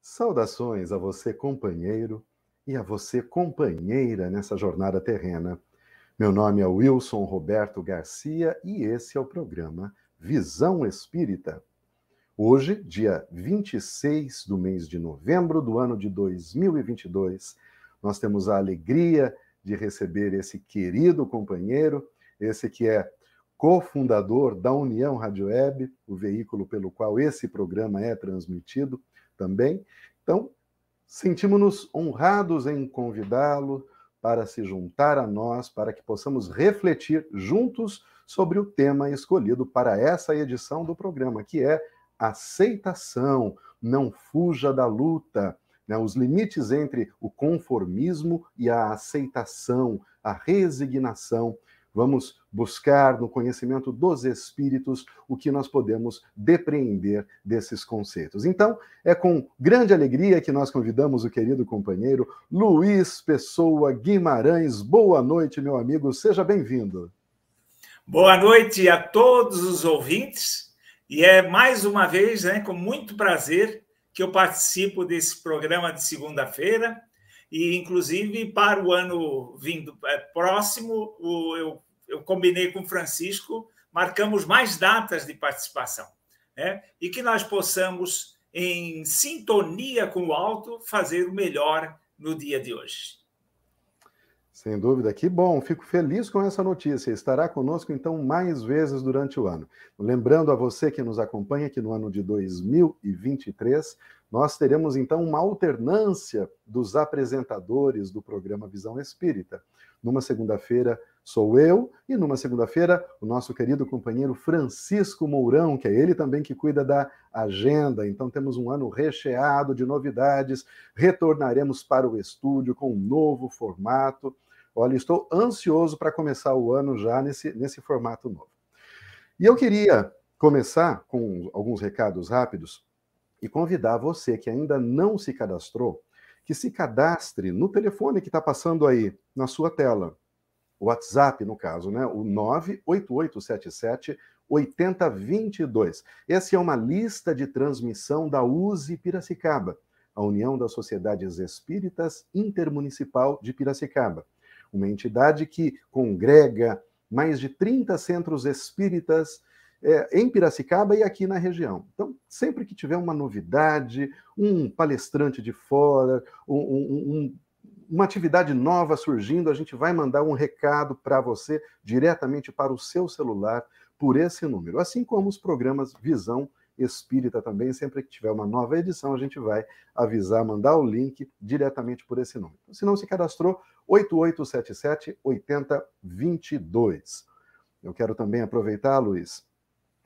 Saudações a você, companheiro, e a você, companheira, nessa jornada terrena. Meu nome é Wilson Roberto Garcia e esse é o programa Visão Espírita. Hoje, dia 26 do mês de novembro do ano de 2022, nós temos a alegria de receber esse querido companheiro, esse que é cofundador da União Rádio Web, o veículo pelo qual esse programa é transmitido também. Então, sentimos-nos honrados em convidá-lo para se juntar a nós, para que possamos refletir juntos sobre o tema escolhido para essa edição do programa, que é aceitação. Não fuja da luta. Né? Os limites entre o conformismo e a aceitação, a resignação Vamos buscar no conhecimento dos espíritos o que nós podemos depreender desses conceitos. Então, é com grande alegria que nós convidamos o querido companheiro Luiz Pessoa Guimarães. Boa noite, meu amigo, seja bem-vindo. Boa noite a todos os ouvintes, e é mais uma vez, né, com muito prazer, que eu participo desse programa de segunda-feira. E, inclusive, para o ano vindo é, próximo, eu eu combinei com o Francisco, marcamos mais datas de participação, né? e que nós possamos, em sintonia com o alto, fazer o melhor no dia de hoje. Sem dúvida, que bom, fico feliz com essa notícia. Estará conosco então mais vezes durante o ano. Lembrando a você que nos acompanha que no ano de 2023 nós teremos então uma alternância dos apresentadores do programa Visão Espírita. Numa segunda-feira, sou eu, e numa segunda-feira, o nosso querido companheiro Francisco Mourão, que é ele também que cuida da agenda. Então, temos um ano recheado de novidades. Retornaremos para o estúdio com um novo formato. Olha, estou ansioso para começar o ano já nesse, nesse formato novo. E eu queria começar com alguns recados rápidos e convidar você que ainda não se cadastrou, que se cadastre no telefone que está passando aí na sua tela WhatsApp, no caso, né? O 98877 8022. Essa é uma lista de transmissão da USE Piracicaba, a União das Sociedades Espíritas Intermunicipal de Piracicaba, uma entidade que congrega mais de 30 centros espíritas é, em Piracicaba e aqui na região. Então, sempre que tiver uma novidade, um palestrante de fora, um, um, uma atividade nova surgindo, a gente vai mandar um recado para você diretamente para o seu celular por esse número. Assim como os programas Visão Espírita também, sempre que tiver uma nova edição, a gente vai avisar, mandar o link diretamente por esse número. Se não se cadastrou, 8877 8022. Eu quero também aproveitar, Luiz,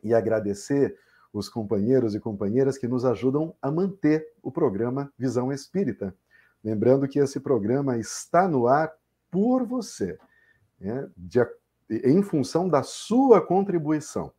e agradecer os companheiros e companheiras que nos ajudam a manter o programa Visão Espírita. Lembrando que esse programa está no ar por você, né, de, em função da sua contribuição.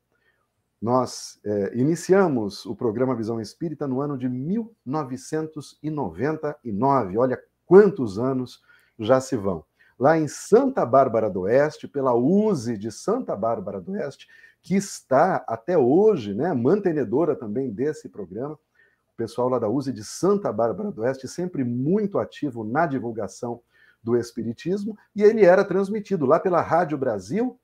Nós é, iniciamos o programa Visão Espírita no ano de 1999. Olha quantos anos já se vão. Lá em Santa Bárbara do Oeste, pela USE de Santa Bárbara do Oeste, que está até hoje, né, mantenedora também desse programa pessoal lá da USE de Santa Bárbara do Oeste, sempre muito ativo na divulgação do Espiritismo, e ele era transmitido lá pela Rádio Brasil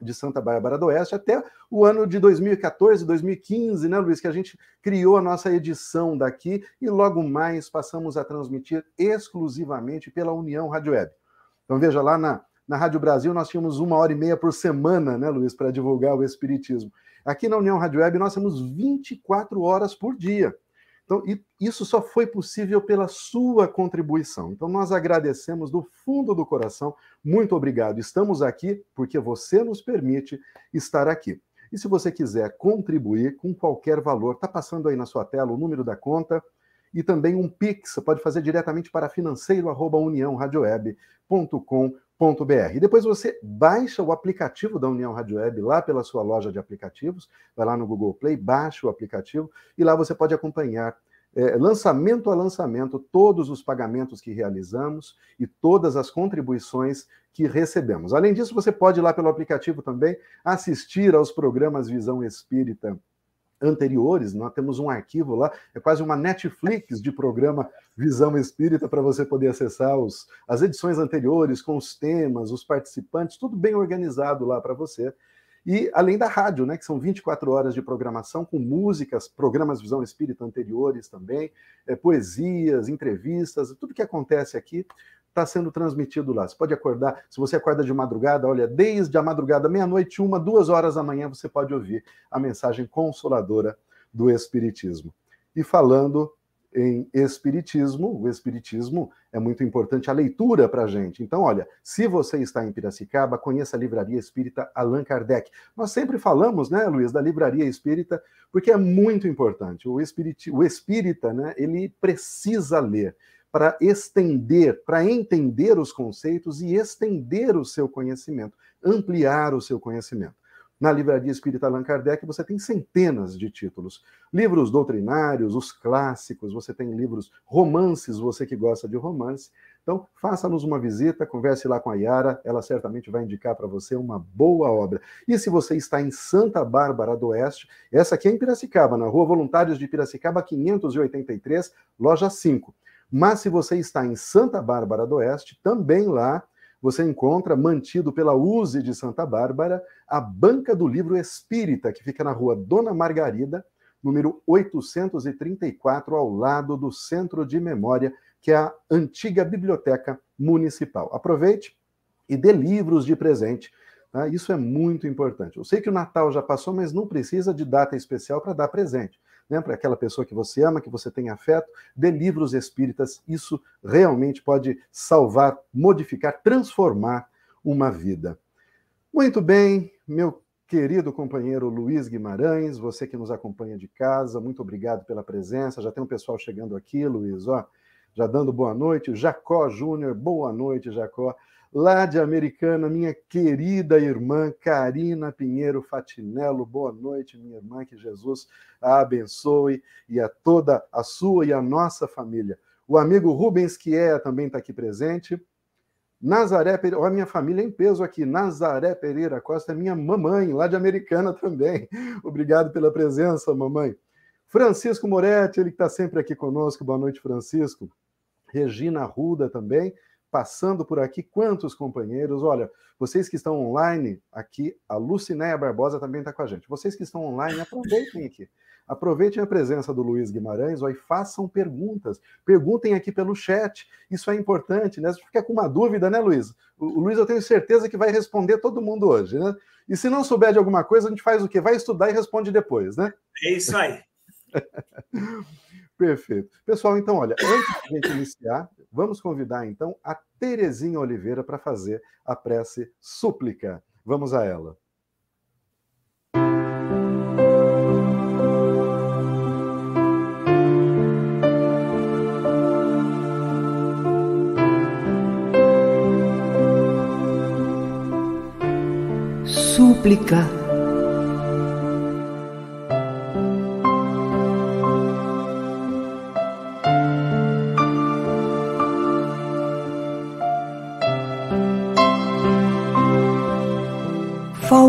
de Santa Bárbara do Oeste até o ano de 2014, 2015, né, Luiz, que a gente criou a nossa edição daqui e logo mais passamos a transmitir exclusivamente pela União Rádio Web. Então veja lá na, na Rádio Brasil nós tínhamos uma hora e meia por semana, né, Luiz, para divulgar o Espiritismo. Aqui na União Rádio Web nós temos 24 horas por dia. Então, isso só foi possível pela sua contribuição. Então, nós agradecemos do fundo do coração. Muito obrigado. Estamos aqui porque você nos permite estar aqui. E se você quiser contribuir com qualquer valor, está passando aí na sua tela o número da conta e também um Pix. Você pode fazer diretamente para financeiro.uniãoradioweb.com.br. E depois você baixa o aplicativo da União Rádio Web lá pela sua loja de aplicativos, vai lá no Google Play, baixa o aplicativo e lá você pode acompanhar é, lançamento a lançamento, todos os pagamentos que realizamos e todas as contribuições que recebemos. Além disso, você pode ir lá pelo aplicativo também assistir aos programas Visão Espírita anteriores, nós temos um arquivo lá, é quase uma Netflix de programa Visão Espírita para você poder acessar os, as edições anteriores com os temas, os participantes, tudo bem organizado lá para você. E além da rádio, né, que são 24 horas de programação com músicas, programas Visão Espírita anteriores também, é, poesias, entrevistas, tudo que acontece aqui está sendo transmitido lá. Você pode acordar, se você acorda de madrugada, olha, desde a madrugada, meia-noite, uma, duas horas da manhã, você pode ouvir a mensagem consoladora do Espiritismo. E falando em Espiritismo, o Espiritismo é muito importante a leitura para a gente. Então, olha, se você está em Piracicaba, conheça a Livraria Espírita Allan Kardec. Nós sempre falamos, né, Luiz, da Livraria Espírita, porque é muito importante. O, espírita, o espírita, né, ele precisa ler para estender, para entender os conceitos e estender o seu conhecimento, ampliar o seu conhecimento. Na Livraria Espírita Allan Kardec você tem centenas de títulos. Livros doutrinários, os clássicos, você tem livros romances, você que gosta de romance. Então, faça-nos uma visita, converse lá com a Yara, ela certamente vai indicar para você uma boa obra. E se você está em Santa Bárbara do Oeste, essa aqui é em Piracicaba, na Rua Voluntários de Piracicaba, 583, loja 5. Mas se você está em Santa Bárbara do Oeste, também lá você encontra, mantido pela USE de Santa Bárbara, a Banca do Livro Espírita, que fica na rua Dona Margarida, número 834, ao lado do Centro de Memória, que é a antiga Biblioteca Municipal. Aproveite e dê livros de presente. Tá? Isso é muito importante. Eu sei que o Natal já passou, mas não precisa de data especial para dar presente né, para aquela pessoa que você ama, que você tem afeto, dê livros espíritas. Isso realmente pode salvar, modificar, transformar uma vida. Muito bem, meu querido companheiro Luiz Guimarães, você que nos acompanha de casa, muito obrigado pela presença. Já tem um pessoal chegando aqui, Luiz, ó, já dando boa noite. Jacó Júnior, boa noite, Jacó lá de Americana, minha querida irmã Karina Pinheiro Fatinello. Boa noite, minha irmã, que Jesus a abençoe e a toda a sua e a nossa família. O amigo Rubens Quié também está aqui presente. Nazaré Pereira, olha a minha família em peso aqui. Nazaré Pereira Costa é minha mamãe, lá de Americana também. Obrigado pela presença, mamãe. Francisco Moretti, ele que está sempre aqui conosco. Boa noite, Francisco. Regina Ruda também passando por aqui. Quantos companheiros? Olha, vocês que estão online aqui, a Lucinéia Barbosa também está com a gente. Vocês que estão online, aproveitem aqui. Aproveitem a presença do Luiz Guimarães ó, e façam perguntas. Perguntem aqui pelo chat. Isso é importante, né? Se fica com uma dúvida, né, Luiz? O, o Luiz, eu tenho certeza que vai responder todo mundo hoje, né? E se não souber de alguma coisa, a gente faz o quê? Vai estudar e responde depois, né? É isso aí. Perfeito. Pessoal, então, olha, antes de a gente iniciar, vamos convidar então a Terezinha Oliveira para fazer a prece súplica. Vamos a ela. Súplica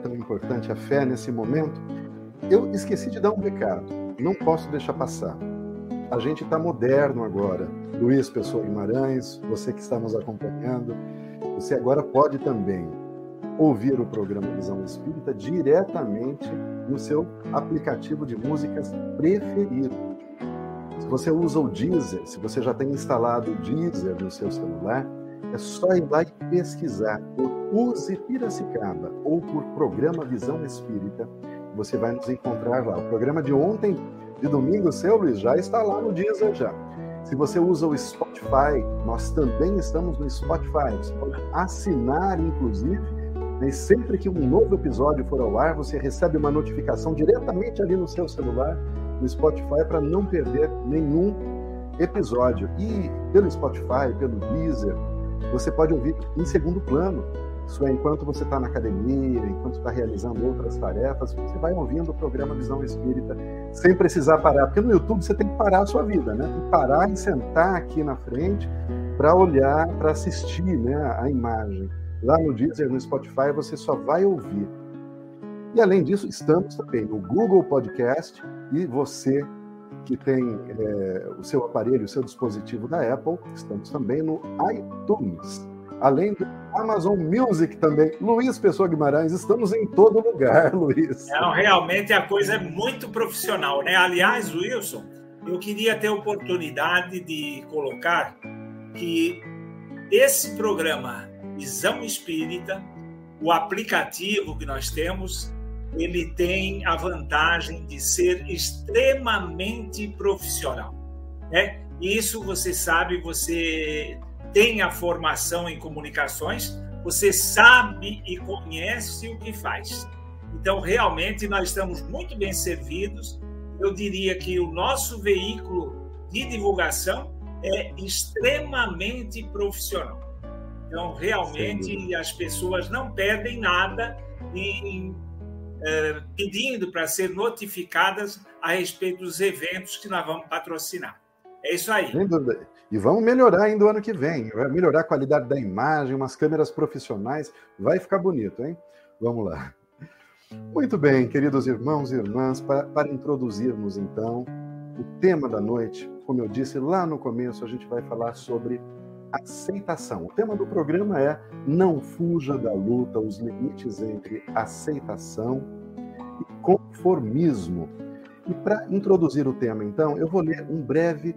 Tão importante a fé nesse momento. Eu esqueci de dar um recado, não posso deixar passar. A gente está moderno agora. Luiz Pessoa Guimarães, você que está nos acompanhando, você agora pode também ouvir o programa Visão Espírita diretamente no seu aplicativo de músicas preferido. Se você usa o Deezer, se você já tem instalado o Deezer no seu celular, é só ir lá e pesquisar por Use Piracicaba ou por Programa Visão Espírita. Você vai nos encontrar lá. O programa de ontem, de domingo, seu Luiz, já está lá no Deezer já. Se você usa o Spotify, nós também estamos no Spotify. Você pode assinar, inclusive, e sempre que um novo episódio for ao ar, você recebe uma notificação diretamente ali no seu celular, no Spotify, para não perder nenhum episódio. E pelo Spotify, pelo Deezer, você pode ouvir em segundo plano. Isso é, enquanto você está na academia, enquanto está realizando outras tarefas, você vai ouvindo o programa Visão Espírita sem precisar parar. Porque no YouTube você tem que parar a sua vida, né? Tem que parar e sentar aqui na frente para olhar, para assistir né, a imagem. Lá no Deezer, no Spotify, você só vai ouvir. E além disso, estamos também no Google Podcast e você que tem é, o seu aparelho, o seu dispositivo da Apple, estamos também no iTunes. Além do Amazon Music também. Luiz Pessoa Guimarães, estamos em todo lugar, Luiz. Não, realmente a coisa é muito profissional, né? Aliás, Wilson, eu queria ter a oportunidade de colocar que esse programa Visão Espírita, o aplicativo que nós temos, ele tem a vantagem de ser extremamente profissional. Né? Isso você sabe, você tem a formação em comunicações, você sabe e conhece o que faz. Então, realmente, nós estamos muito bem servidos. Eu diria que o nosso veículo de divulgação é extremamente profissional. Então, realmente, as pessoas não perdem nada em é, pedindo para ser notificadas a respeito dos eventos que nós vamos patrocinar. É isso aí. E vamos melhorar ainda o ano que vem. Vai melhorar a qualidade da imagem, umas câmeras profissionais. Vai ficar bonito, hein? Vamos lá. Muito bem, queridos irmãos e irmãs, para, para introduzirmos então o tema da noite, como eu disse lá no começo, a gente vai falar sobre aceitação. O tema do programa é Não fuja da luta, os limites entre aceitação e conformismo. E para introduzir o tema, então, eu vou ler um breve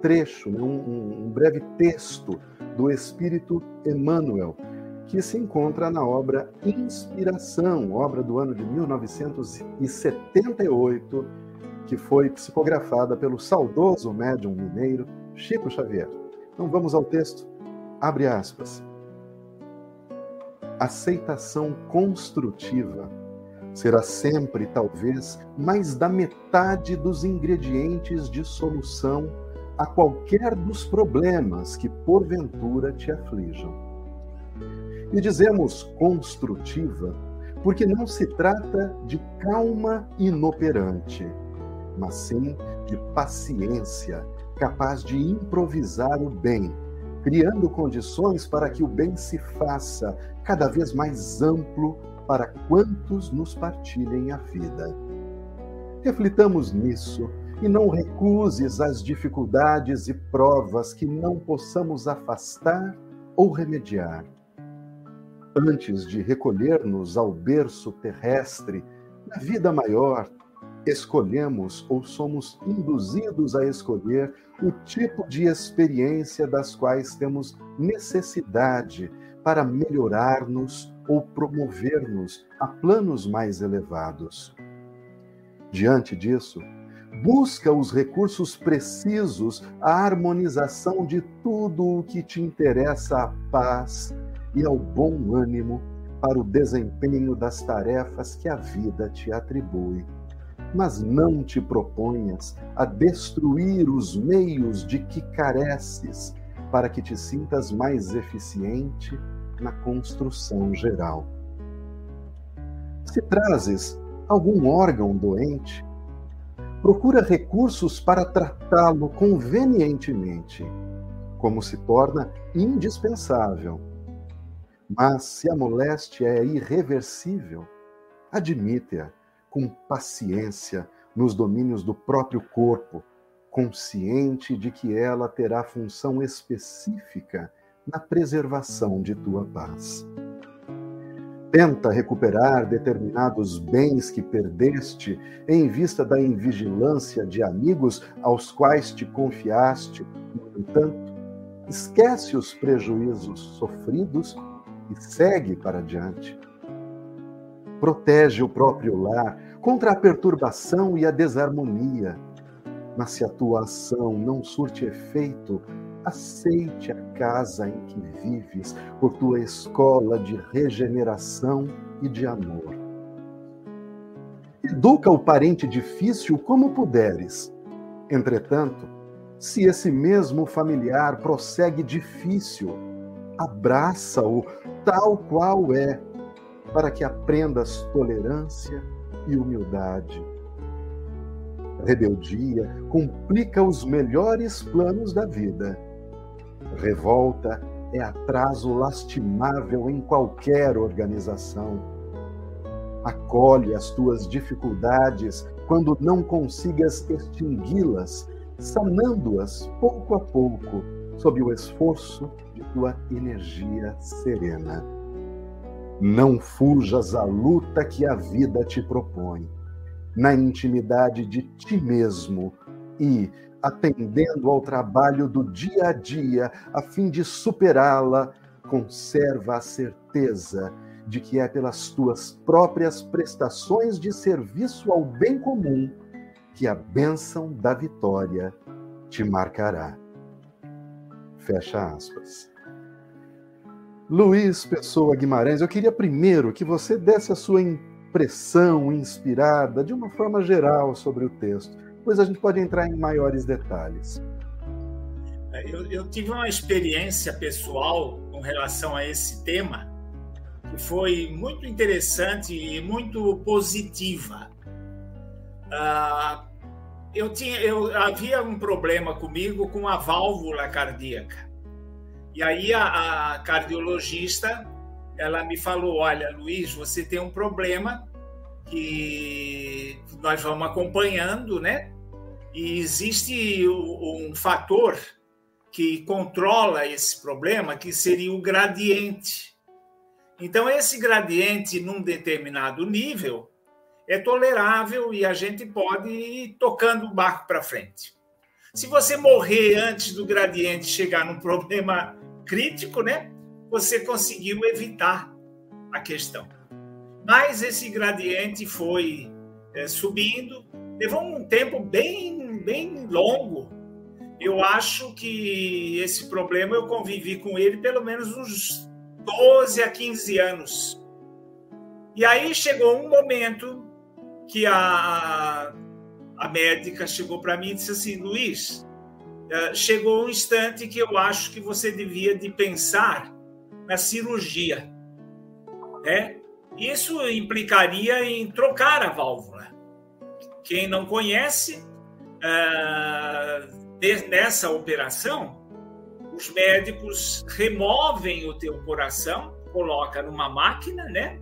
trecho, né, um, um breve texto do Espírito Emmanuel, que se encontra na obra Inspiração, obra do ano de 1978, que foi psicografada pelo saudoso médium mineiro Chico Xavier. Então vamos ao texto. Abre aspas. Aceitação construtiva será sempre, talvez, mais da metade dos ingredientes de solução a qualquer dos problemas que porventura te aflijam. E dizemos construtiva porque não se trata de calma inoperante, mas sim de paciência capaz de improvisar o bem, criando condições para que o bem se faça cada vez mais amplo para quantos nos partilhem a vida. Reflitamos nisso e não recuses as dificuldades e provas que não possamos afastar ou remediar. Antes de recolher-nos ao berço terrestre, na vida maior, escolhemos ou somos induzidos a escolher o tipo de experiência das quais temos necessidade para melhorar-nos ou promover-nos a planos mais elevados. Diante disso, busca os recursos precisos à harmonização de tudo o que te interessa à paz e ao bom ânimo para o desempenho das tarefas que a vida te atribui mas não te proponhas a destruir os meios de que careces para que te sintas mais eficiente na construção geral. Se trazes algum órgão doente, procura recursos para tratá-lo convenientemente, como se torna indispensável. Mas se a moléstia é irreversível, admite-a com paciência nos domínios do próprio corpo, consciente de que ela terá função específica na preservação de tua paz. Tenta recuperar determinados bens que perdeste em vista da invigilância de amigos aos quais te confiaste. No entanto, esquece os prejuízos sofridos e segue para diante. Protege o próprio lar contra a perturbação e a desarmonia. Mas se a tua ação não surte efeito, aceite a casa em que vives por tua escola de regeneração e de amor. Educa o parente difícil como puderes. Entretanto, se esse mesmo familiar prossegue difícil, abraça-o tal qual é, para que aprendas tolerância e humildade. Rebeldia complica os melhores planos da vida Revolta é atraso lastimável em qualquer organização. Acolhe as tuas dificuldades quando não consigas extingui-las, sanando-as pouco a pouco, sob o esforço de tua energia serena. Não fujas à luta que a vida te propõe. Na intimidade de ti mesmo e atendendo ao trabalho do dia a dia, a fim de superá-la, conserva a certeza de que é pelas tuas próprias prestações de serviço ao bem comum que a bênção da vitória te marcará. Fecha aspas. Luiz Pessoa Guimarães, eu queria primeiro que você desse a sua impressão inspirada, de uma forma geral, sobre o texto depois a gente pode entrar em maiores detalhes. É, eu, eu, tive uma experiência pessoal com relação a esse tema que foi muito interessante e muito positiva. Ah, eu tinha, eu havia um problema comigo com a válvula cardíaca. E aí a, a cardiologista ela me falou: olha, Luiz, você tem um problema que nós vamos acompanhando, né? E existe um fator que controla esse problema, que seria o gradiente. Então, esse gradiente, num determinado nível, é tolerável e a gente pode ir tocando o barco para frente. Se você morrer antes do gradiente chegar num problema crítico, né, você conseguiu evitar a questão. Mas esse gradiente foi é, subindo, levou um tempo bem, bem longo. Eu acho que esse problema eu convivi com ele pelo menos uns 12 a 15 anos. E aí chegou um momento que a, a médica chegou para mim e disse assim, Luiz, chegou um instante que eu acho que você devia de pensar na cirurgia, né? Isso implicaria em trocar a válvula. Quem não conhece, nessa operação, os médicos removem o teu coração, coloca numa máquina, né?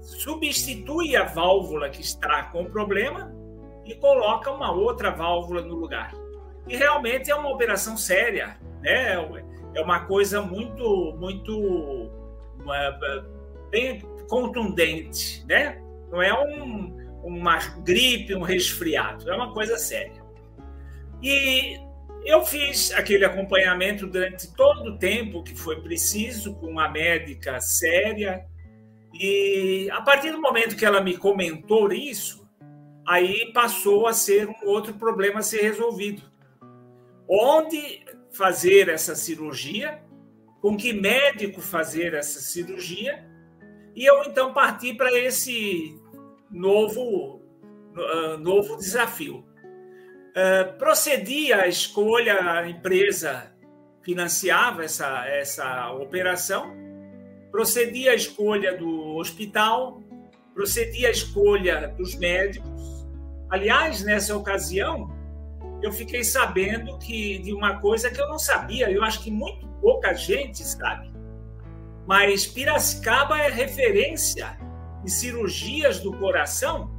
Substitui a válvula que está com problema e coloca uma outra válvula no lugar. E realmente é uma operação séria, né? É uma coisa muito, muito uma, bem contundente, né? Não é um, uma gripe, um resfriado, é uma coisa séria. E eu fiz aquele acompanhamento durante todo o tempo que foi preciso, com uma médica séria, e a partir do momento que ela me comentou isso, aí passou a ser um outro problema a ser resolvido. Onde fazer essa cirurgia, com que médico fazer essa cirurgia, e eu então parti para esse novo, uh, novo desafio. Uh, procedi à escolha, a empresa financiava essa, essa operação, procedi à escolha do hospital, procedi à escolha dos médicos. Aliás, nessa ocasião, eu fiquei sabendo que de uma coisa que eu não sabia, eu acho que muito pouca gente sabe mas Piracicaba é referência em cirurgias do coração.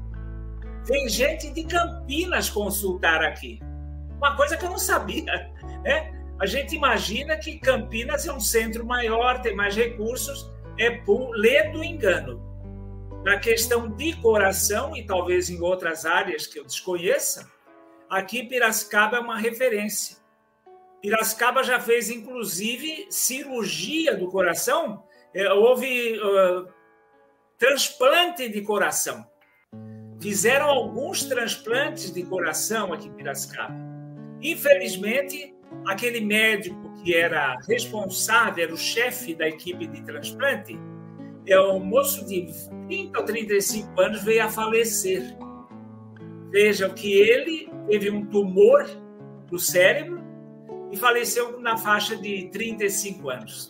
Tem gente de Campinas consultar aqui. Uma coisa que eu não sabia, né? A gente imagina que Campinas é um centro maior, tem mais recursos, é por lê do engano. Na questão de coração, e talvez em outras áreas que eu desconheça, aqui Piracicaba é uma referência. Piracicaba já fez, inclusive, cirurgia do coração. É, houve uh, transplante de coração. Fizeram alguns transplantes de coração aqui em Piracicaba. Infelizmente, aquele médico que era responsável, era o chefe da equipe de transplante, é um moço de 30 ou 35 anos, veio a falecer. Vejam que ele teve um tumor no cérebro e faleceu na faixa de 35 anos.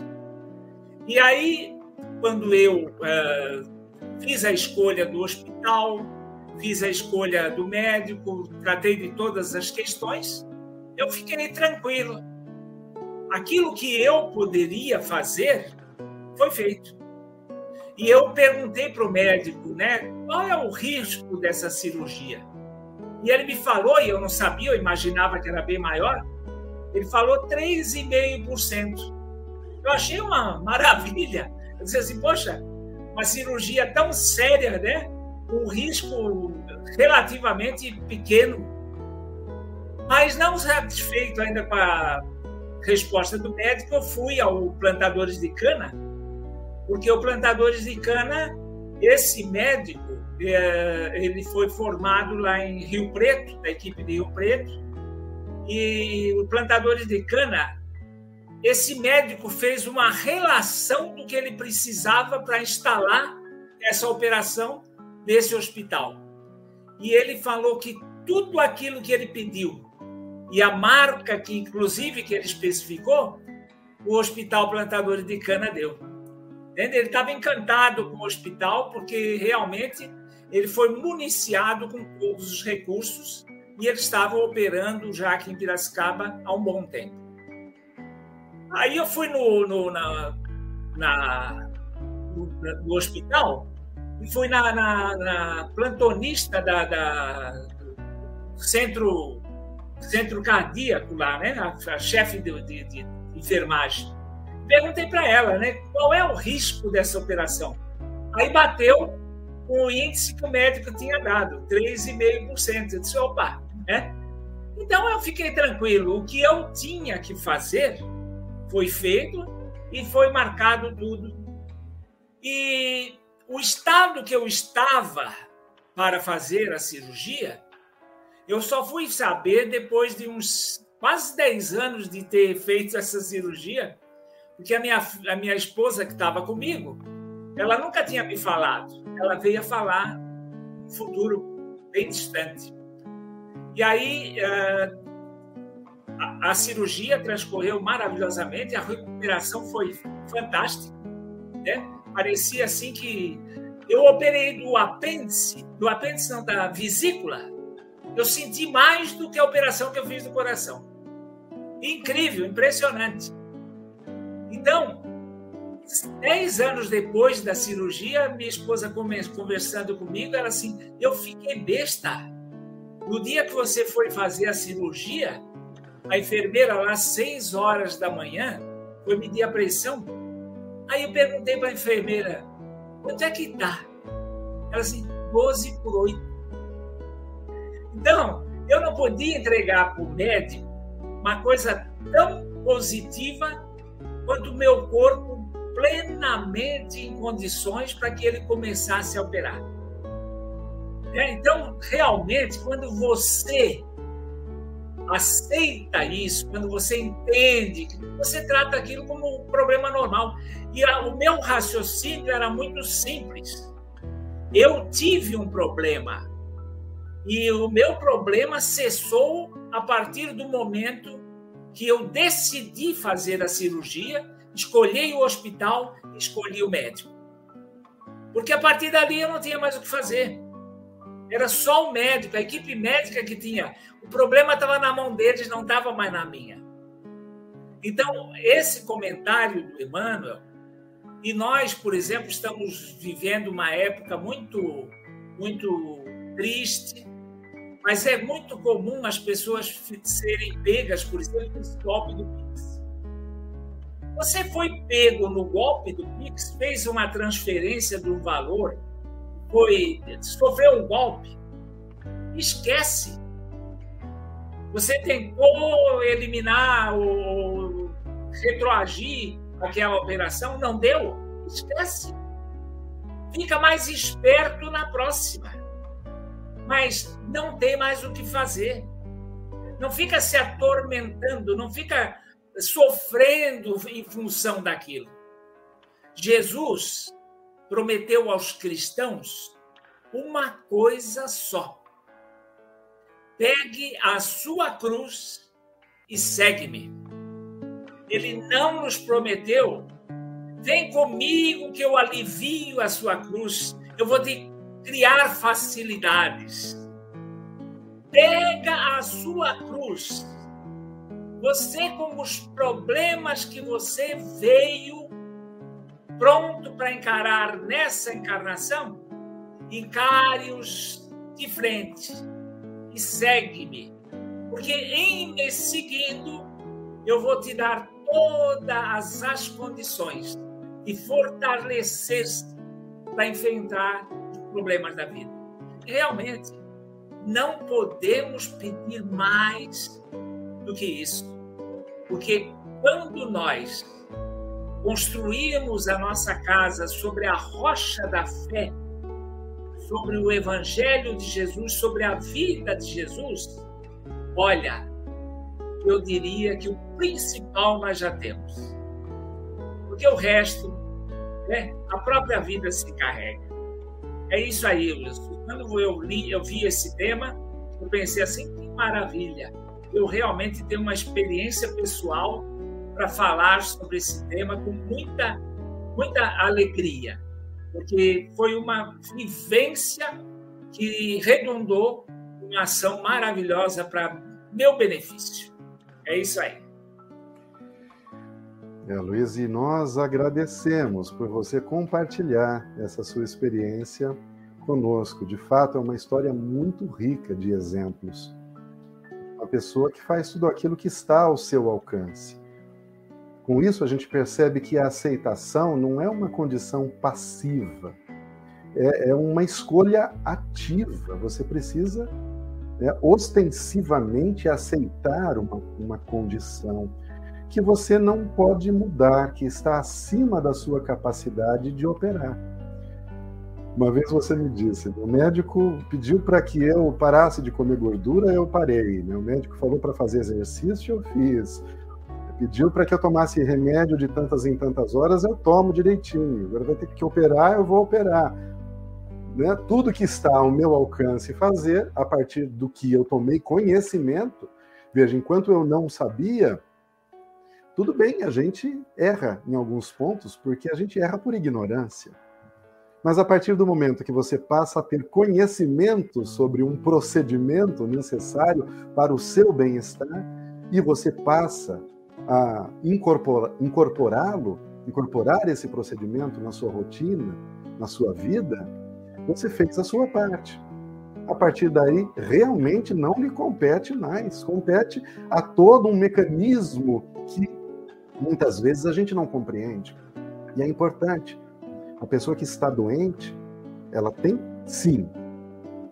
E aí, quando eu uh, fiz a escolha do hospital, fiz a escolha do médico, tratei de todas as questões, eu fiquei tranquilo. Aquilo que eu poderia fazer foi feito. E eu perguntei para o médico, né, qual é o risco dessa cirurgia? E ele me falou, e eu não sabia, eu imaginava que era bem maior, ele falou 3,5%. Eu achei uma maravilha. Eu disse assim, poxa, uma cirurgia tão séria, né? Um risco relativamente pequeno. Mas não satisfeito ainda com a resposta do médico, eu fui ao Plantadores de Cana, porque o Plantadores de Cana, esse médico, ele foi formado lá em Rio Preto, da equipe de Rio Preto, e o plantadores de cana, esse médico fez uma relação do que ele precisava para instalar essa operação nesse hospital. E ele falou que tudo aquilo que ele pediu e a marca que inclusive que ele especificou, o Hospital Plantadores de Cana deu. Ele estava encantado com o hospital porque realmente ele foi municiado com todos os recursos e eles estavam operando já aqui em Piracicaba há um bom tempo. Aí eu fui no, no, na, na no, no, hospital e fui na, na, na plantonista da, da, centro, centro cardíaco lá, né? a, a chefe de, de, de enfermagem. Perguntei para ela né, qual é o risco dessa operação. Aí bateu o índice que o médico tinha dado, 3,5%. Eu disse, opa, né? Então eu fiquei tranquilo. O que eu tinha que fazer foi feito e foi marcado tudo. E o estado que eu estava para fazer a cirurgia, eu só fui saber depois de uns quase 10 anos de ter feito essa cirurgia, porque a minha, a minha esposa que estava comigo, ela nunca tinha me falado. Ela veio a falar no futuro bem distante. E aí eh, a, a cirurgia transcorreu maravilhosamente, a recuperação foi fantástica. Né? Parecia assim que eu operei do apêndice, do apêndice não, da vesícula, eu senti mais do que a operação que eu fiz do coração. Incrível, impressionante. Então, dez anos depois da cirurgia, minha esposa conversando comigo, ela assim, eu fiquei besta. No dia que você foi fazer a cirurgia, a enfermeira lá, seis horas da manhã, foi medir a pressão. Aí eu perguntei para a enfermeira, quanto é que tá? Ela assim, 12 por 8. Então, eu não podia entregar para o médico uma coisa tão positiva quanto o meu corpo plenamente em condições para que ele começasse a operar. É, então, realmente, quando você aceita isso, quando você entende, você trata aquilo como um problema normal. E a, o meu raciocínio era muito simples. Eu tive um problema e o meu problema cessou a partir do momento que eu decidi fazer a cirurgia, escolhi o hospital, escolhi o médico. Porque a partir dali eu não tinha mais o que fazer. Era só o médico, a equipe médica que tinha. O problema estava na mão deles, não estava mais na minha. Então, esse comentário do Emmanuel E nós, por exemplo, estamos vivendo uma época muito, muito triste, mas é muito comum as pessoas serem pegas, por exemplo, nesse golpe do. Você foi pego no golpe do Pix, fez uma transferência de um valor, foi sofreu um golpe, esquece. Você tentou eliminar ou retroagir aquela operação, não deu, esquece. Fica mais esperto na próxima. Mas não tem mais o que fazer. Não fica se atormentando, não fica sofrendo em função daquilo. Jesus prometeu aos cristãos uma coisa só: pegue a sua cruz e segue-me. Ele não nos prometeu, vem comigo que eu alivio a sua cruz, eu vou te criar facilidades. Pega a sua cruz você, com os problemas que você veio pronto para encarar nessa encarnação, encare-os de frente e segue-me. Porque em me seguindo, eu vou te dar todas as condições de fortalecer-se para enfrentar os problemas da vida. Realmente, não podemos pedir mais do que isso. Porque quando nós construímos a nossa casa sobre a rocha da fé, sobre o Evangelho de Jesus, sobre a vida de Jesus, olha, eu diria que o principal nós já temos. Porque o resto, né, a própria vida se carrega. É isso aí, Wilson. Quando eu, li, eu vi esse tema, eu pensei assim, que maravilha eu realmente tenho uma experiência pessoal para falar sobre esse tema com muita, muita alegria, porque foi uma vivência que redundou uma ação maravilhosa para meu benefício. É isso aí. É, Luiz, e nós agradecemos por você compartilhar essa sua experiência conosco. De fato, é uma história muito rica de exemplos uma pessoa que faz tudo aquilo que está ao seu alcance. Com isso, a gente percebe que a aceitação não é uma condição passiva, é, é uma escolha ativa. Você precisa né, ostensivamente aceitar uma, uma condição que você não pode mudar, que está acima da sua capacidade de operar. Uma vez você me disse, o médico pediu para que eu parasse de comer gordura, eu parei. Meu médico falou para fazer exercício, eu fiz. Pediu para que eu tomasse remédio de tantas em tantas horas, eu tomo direitinho. Agora vai ter que operar, eu vou operar. Né? Tudo que está ao meu alcance fazer, a partir do que eu tomei conhecimento, veja, enquanto eu não sabia, tudo bem, a gente erra em alguns pontos, porque a gente erra por ignorância. Mas a partir do momento que você passa a ter conhecimento sobre um procedimento necessário para o seu bem-estar e você passa a incorporá-lo, incorporar esse procedimento na sua rotina, na sua vida, você fez a sua parte. A partir daí, realmente não lhe compete mais, compete a todo um mecanismo que muitas vezes a gente não compreende. E é importante a pessoa que está doente, ela tem sim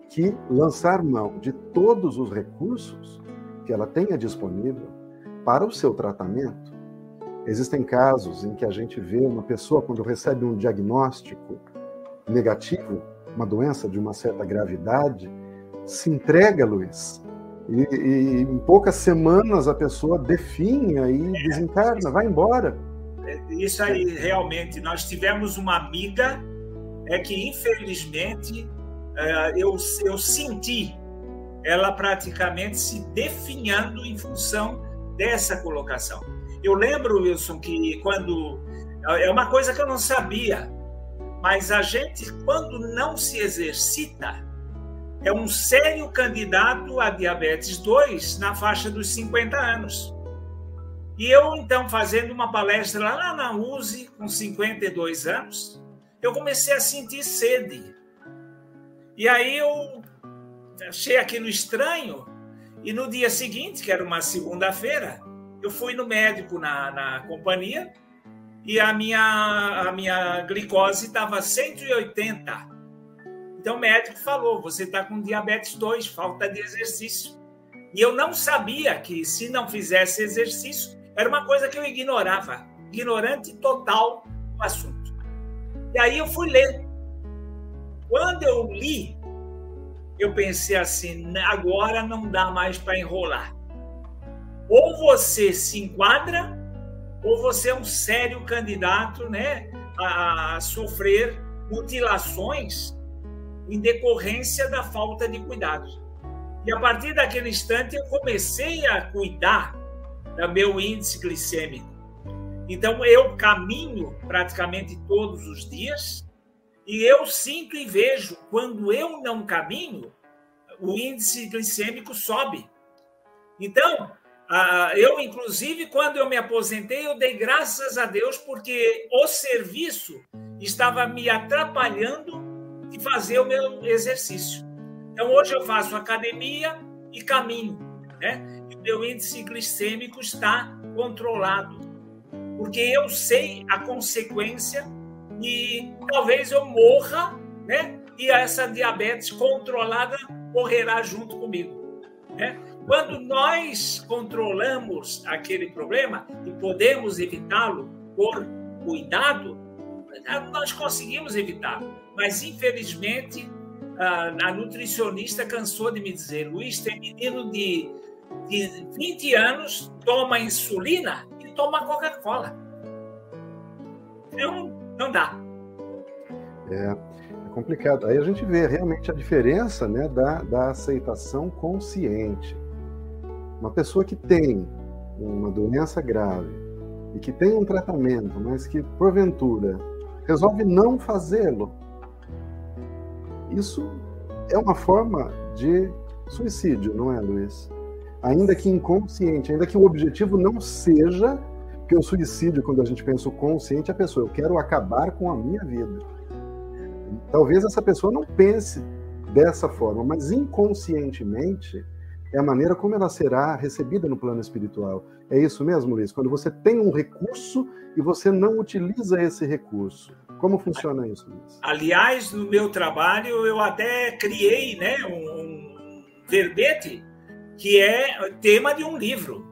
que lançar mão de todos os recursos que ela tenha disponível para o seu tratamento. Existem casos em que a gente vê uma pessoa, quando recebe um diagnóstico negativo, uma doença de uma certa gravidade, se entrega, Luiz, e, e em poucas semanas a pessoa definha e desencarna, vai embora. Isso aí, realmente. Nós tivemos uma amiga é que, infelizmente, é, eu, eu senti ela praticamente se definhando em função dessa colocação. Eu lembro, Wilson, que quando. É uma coisa que eu não sabia, mas a gente, quando não se exercita, é um sério candidato a diabetes 2 na faixa dos 50 anos. E eu, então, fazendo uma palestra lá na USE, com 52 anos, eu comecei a sentir sede. E aí eu achei aquilo estranho, e no dia seguinte, que era uma segunda-feira, eu fui no médico na, na companhia e a minha, a minha glicose estava 180. Então o médico falou: você está com diabetes 2, falta de exercício. E eu não sabia que se não fizesse exercício, era uma coisa que eu ignorava, ignorante total do assunto. E aí eu fui ler. Quando eu li, eu pensei assim: agora não dá mais para enrolar. Ou você se enquadra, ou você é um sério candidato né, a sofrer mutilações em decorrência da falta de cuidados. E a partir daquele instante eu comecei a cuidar do meu índice glicêmico. Então eu caminho praticamente todos os dias e eu sinto e vejo, quando eu não caminho, o índice glicêmico sobe. Então, eu, inclusive, quando eu me aposentei, eu dei graças a Deus porque o serviço estava me atrapalhando de fazer o meu exercício. Então, hoje eu faço academia e caminho, né? E o meu índice glicêmico está controlado, porque eu sei a consequência e talvez eu morra, né? E essa diabetes controlada morrerá junto comigo, né? Quando nós controlamos aquele problema e podemos evitá-lo por cuidado, nós conseguimos evitá-lo. Mas, infelizmente, a nutricionista cansou de me dizer: Luiz, tem menino de, de 20 anos, toma insulina e toma Coca-Cola. Então, não dá. É, é, complicado. Aí a gente vê realmente a diferença né, da, da aceitação consciente. Uma pessoa que tem uma doença grave e que tem um tratamento, mas que porventura resolve não fazê-lo, isso é uma forma de suicídio, não é, Luiz? Ainda que inconsciente, ainda que o objetivo não seja, que o suicídio, quando a gente pensa o consciente, é a pessoa, eu quero acabar com a minha vida. Talvez essa pessoa não pense dessa forma, mas inconscientemente é a maneira como ela será recebida no plano espiritual. É isso mesmo, Luiz? Quando você tem um recurso e você não utiliza esse recurso. Como funciona isso, Luiz? Aliás, no meu trabalho, eu até criei né, um, um verbete que é tema de um livro.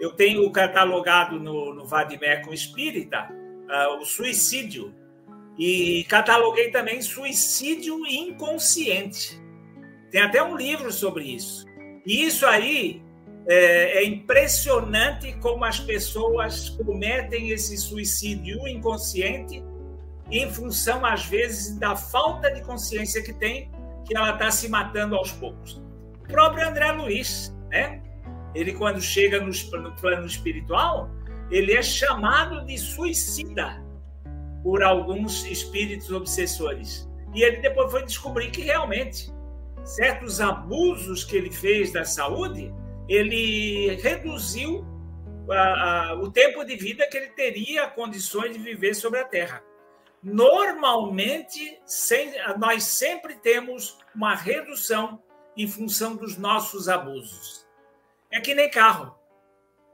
Eu tenho catalogado no, no Vadimeco Espírita uh, o suicídio. E cataloguei também suicídio inconsciente. Tem até um livro sobre isso. E isso aí é, é, impressionante como as pessoas cometem esse suicídio inconsciente em função, às vezes, da falta de consciência que tem, que ela está se matando aos poucos. O próprio André Luiz, né? Ele, quando chega no, no plano espiritual, ele é chamado de suicida por alguns espíritos obsessores. E ele depois foi descobrir que realmente certos abusos que ele fez da saúde, ele reduziu a, a, o tempo de vida que ele teria condições de viver sobre a Terra. Normalmente, sem, nós sempre temos uma redução em função dos nossos abusos. É que nem carro.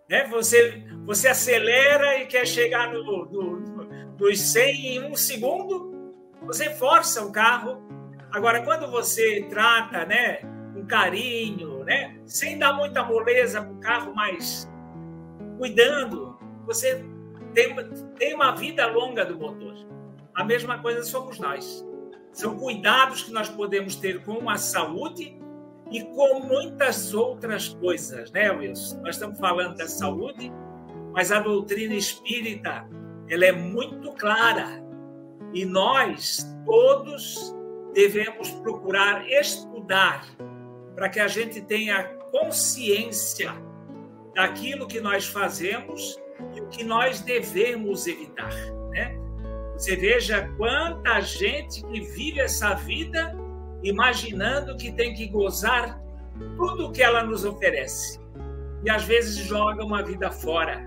Né? Você, você acelera e quer chegar no, no, dos 100 em um segundo, você força o carro Agora, quando você trata, né, com carinho, né, sem dar muita moleza para o carro, mas cuidando, você tem, tem uma vida longa do motor. A mesma coisa somos nós. São cuidados que nós podemos ter com a saúde e com muitas outras coisas, né, Wilson? Nós estamos falando da saúde, mas a doutrina espírita ela é muito clara e nós todos devemos procurar estudar para que a gente tenha consciência daquilo que nós fazemos e o que nós devemos evitar, né? Você veja quanta gente que vive essa vida imaginando que tem que gozar tudo que ela nos oferece. E às vezes joga uma vida fora.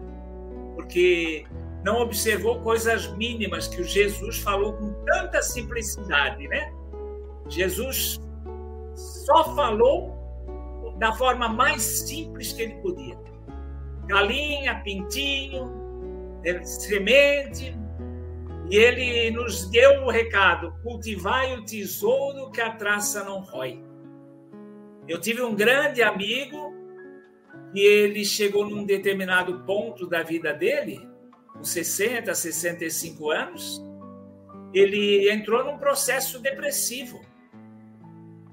porque não observou coisas mínimas que o Jesus falou com tanta simplicidade, né? Jesus só falou da forma mais simples que ele podia. Galinha, pintinho, é, semente, e ele nos deu o recado: cultivai o tesouro que a traça não rói. Eu tive um grande amigo e ele chegou num determinado ponto da vida dele, com 60, 65 anos, ele entrou num processo depressivo.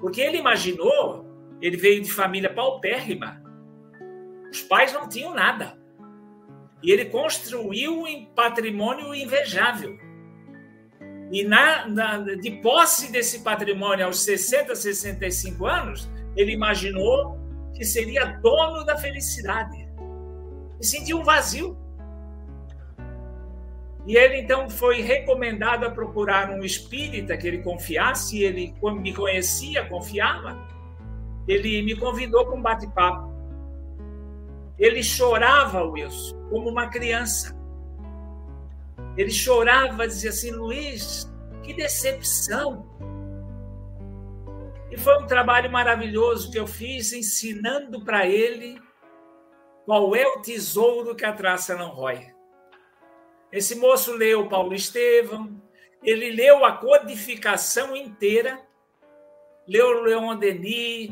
Porque ele imaginou, ele veio de família paupérrima, os pais não tinham nada. E ele construiu um patrimônio invejável. E na, na, de posse desse patrimônio aos 60, 65 anos, ele imaginou que seria dono da felicidade. E sentiu um vazio. E ele então foi recomendado a procurar um espírita que ele confiasse, ele me conhecia, confiava. Ele me convidou para um bate-papo. Ele chorava, Wilson, como uma criança. Ele chorava, dizia assim: Luiz, que decepção. E foi um trabalho maravilhoso que eu fiz ensinando para ele qual é o tesouro que a traça não rói. Esse moço leu Paulo Estevam, ele leu a codificação inteira, leu Leon Denis,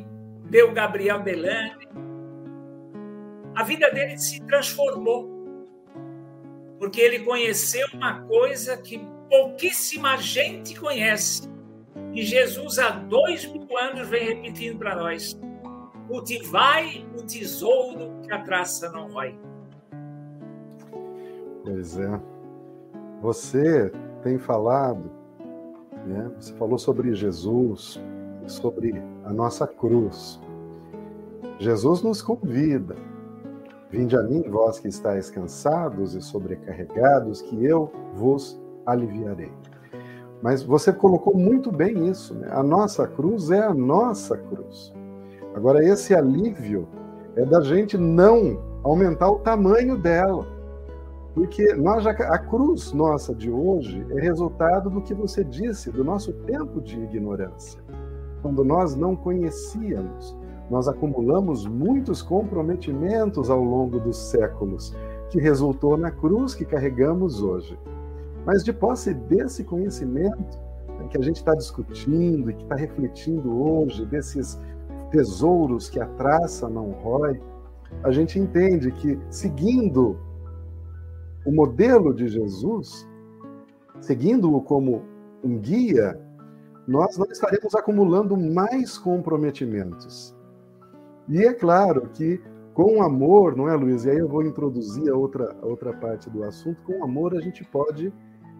leu Gabriel Delane. A vida dele se transformou, porque ele conheceu uma coisa que pouquíssima gente conhece e Jesus, há dois mil anos, vem repetindo para nós: cultivai o tesouro que a traça não rói. Pois é. Você tem falado, né? você falou sobre Jesus, sobre a nossa cruz. Jesus nos convida. Vinde a mim, vós que estáis cansados e sobrecarregados, que eu vos aliviarei. Mas você colocou muito bem isso. Né? A nossa cruz é a nossa cruz. Agora, esse alívio é da gente não aumentar o tamanho dela. Porque nós já, a cruz nossa de hoje é resultado do que você disse, do nosso tempo de ignorância. Quando nós não conhecíamos, nós acumulamos muitos comprometimentos ao longo dos séculos, que resultou na cruz que carregamos hoje. Mas de posse desse conhecimento que a gente está discutindo e que está refletindo hoje, desses tesouros que a traça não rói, a gente entende que seguindo o modelo de Jesus, seguindo-o como um guia, nós não estaremos acumulando mais comprometimentos. E é claro que com amor, não é, Luiz? E aí eu vou introduzir a outra, a outra parte do assunto. Com amor, a gente pode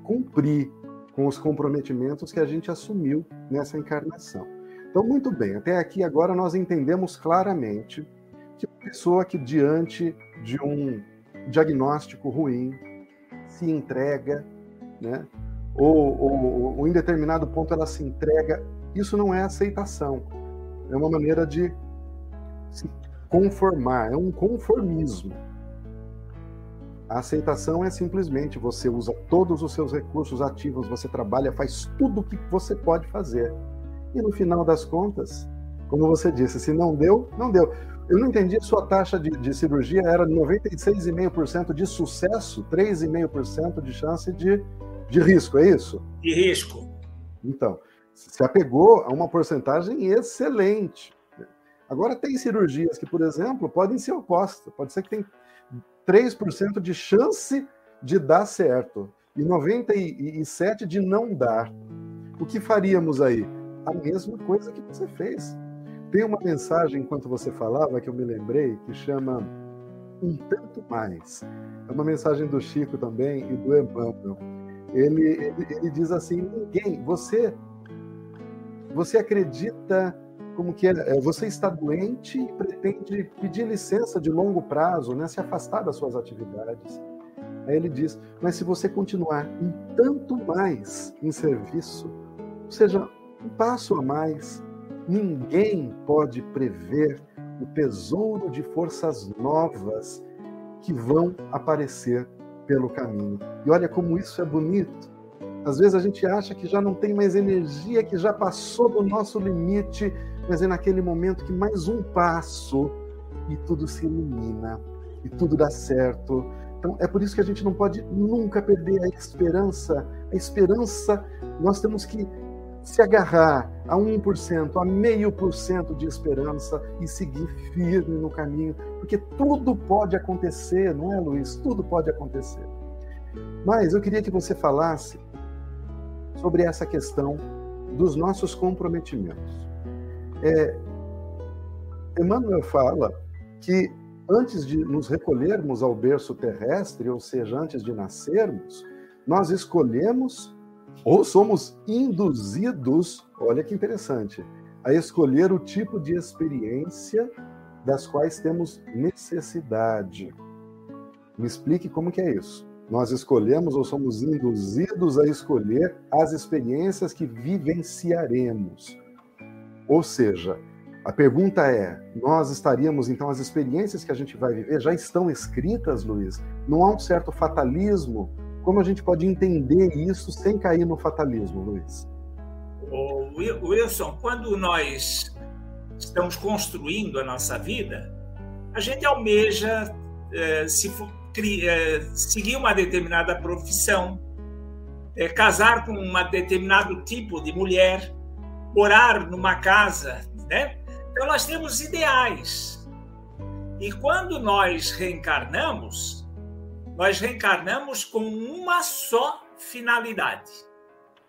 cumprir com os comprometimentos que a gente assumiu nessa encarnação. Então, muito bem, até aqui agora nós entendemos claramente que uma pessoa que, diante de um diagnóstico ruim, se entrega, né? ou, ou, ou em determinado ponto ela se entrega, isso não é aceitação, é uma maneira de se conformar, é um conformismo. A aceitação é simplesmente você usa todos os seus recursos ativos, você trabalha, faz tudo o que você pode fazer. E no final das contas, como você disse, se não deu, não deu. Eu não entendi, sua taxa de, de cirurgia era 96,5% de sucesso, 3,5% de chance de, de risco, é isso? De risco. Então, se apegou a uma porcentagem excelente. Agora, tem cirurgias que, por exemplo, podem ser opostas. Pode ser que tem 3% de chance de dar certo e 97% de não dar. O que faríamos aí? A mesma coisa que você fez. Tem uma mensagem enquanto você falava que eu me lembrei que chama Um Tanto Mais. É uma mensagem do Chico também e do Emmanuel. Ele, ele, ele diz assim: ninguém, você, você acredita como que é, é, você está doente e pretende pedir licença de longo prazo, né, se afastar das suas atividades. Aí ele diz: mas se você continuar um tanto mais em serviço, ou seja, um passo a mais, ninguém pode prever o tesouro de forças novas que vão aparecer pelo caminho. E olha como isso é bonito. Às vezes a gente acha que já não tem mais energia, que já passou do nosso limite, mas é naquele momento que mais um passo e tudo se ilumina e tudo dá certo. Então é por isso que a gente não pode nunca perder a esperança. A esperança, nós temos que se agarrar a 1%, a meio por cento de esperança e seguir firme no caminho, porque tudo pode acontecer, não é, Luiz? Tudo pode acontecer. Mas eu queria que você falasse sobre essa questão dos nossos comprometimentos. É, Emmanuel fala que antes de nos recolhermos ao berço terrestre, ou seja, antes de nascermos, nós escolhemos ou somos induzidos, olha que interessante, a escolher o tipo de experiência das quais temos necessidade. Me explique como que é isso. Nós escolhemos ou somos induzidos a escolher as experiências que vivenciaremos. Ou seja, a pergunta é: nós estaríamos, então, as experiências que a gente vai viver já estão escritas, Luiz? Não há um certo fatalismo como a gente pode entender isso sem cair no fatalismo, Luiz? Wilson, quando nós estamos construindo a nossa vida, a gente almeja é, se, é, seguir uma determinada profissão, é, casar com um determinado tipo de mulher, morar numa casa, né? Então nós temos ideais. E quando nós reencarnamos, nós reencarnamos com uma só finalidade: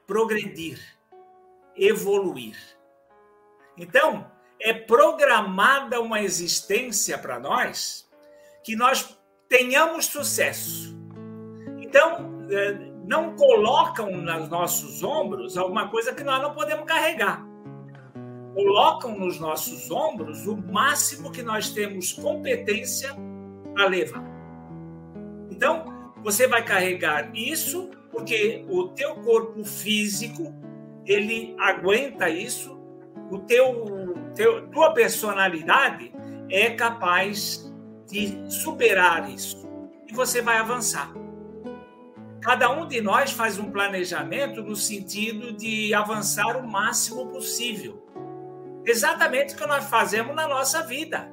progredir, evoluir. Então, é programada uma existência para nós que nós tenhamos sucesso. Então, é, não colocam nos nossos ombros alguma coisa que nós não podemos carregar. Colocam nos nossos ombros o máximo que nós temos competência para levar. Então, você vai carregar isso porque o teu corpo físico ele aguenta isso, o teu, teu tua personalidade é capaz de superar isso e você vai avançar. Cada um de nós faz um planejamento no sentido de avançar o máximo possível. Exatamente o que nós fazemos na nossa vida.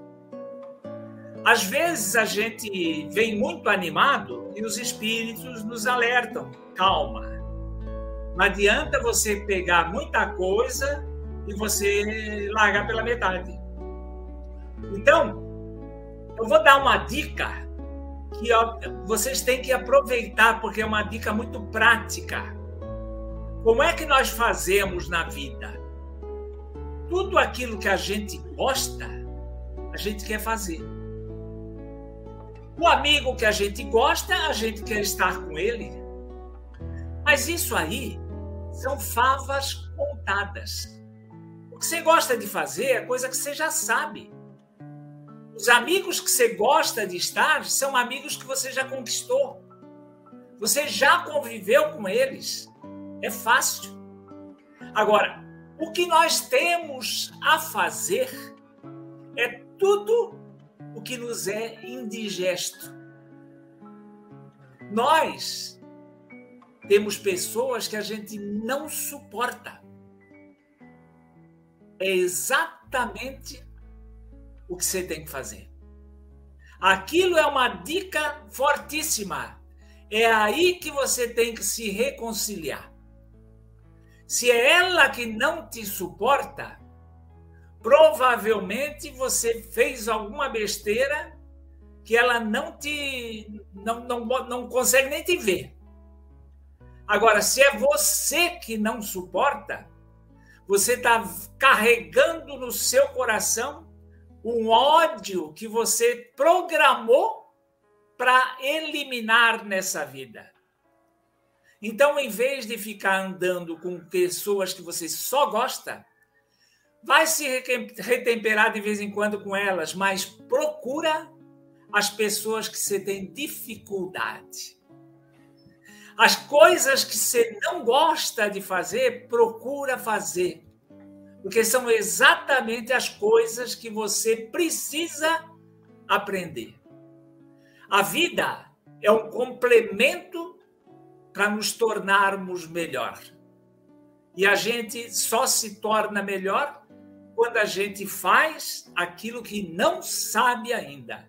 Às vezes a gente vem muito animado e os espíritos nos alertam: calma. Não adianta você pegar muita coisa e você largar pela metade. Então, eu vou dar uma dica que vocês têm que aproveitar, porque é uma dica muito prática. Como é que nós fazemos na vida? Tudo aquilo que a gente gosta, a gente quer fazer. O amigo que a gente gosta, a gente quer estar com ele. Mas isso aí são favas contadas. O que você gosta de fazer é coisa que você já sabe. Os amigos que você gosta de estar são amigos que você já conquistou. Você já conviveu com eles. É fácil. Agora, o que nós temos a fazer é tudo o que nos é indigesto. Nós temos pessoas que a gente não suporta. É exatamente o que você tem que fazer. Aquilo é uma dica fortíssima. É aí que você tem que se reconciliar. Se é ela que não te suporta, provavelmente você fez alguma besteira que ela não te não, não, não consegue nem te ver. Agora, se é você que não suporta, você está carregando no seu coração um ódio que você programou para eliminar nessa vida. Então, em vez de ficar andando com pessoas que você só gosta, vai se retemperar de vez em quando com elas, mas procura as pessoas que você tem dificuldade. As coisas que você não gosta de fazer, procura fazer. Porque são exatamente as coisas que você precisa aprender. A vida é um complemento para nos tornarmos melhor. E a gente só se torna melhor quando a gente faz aquilo que não sabe ainda.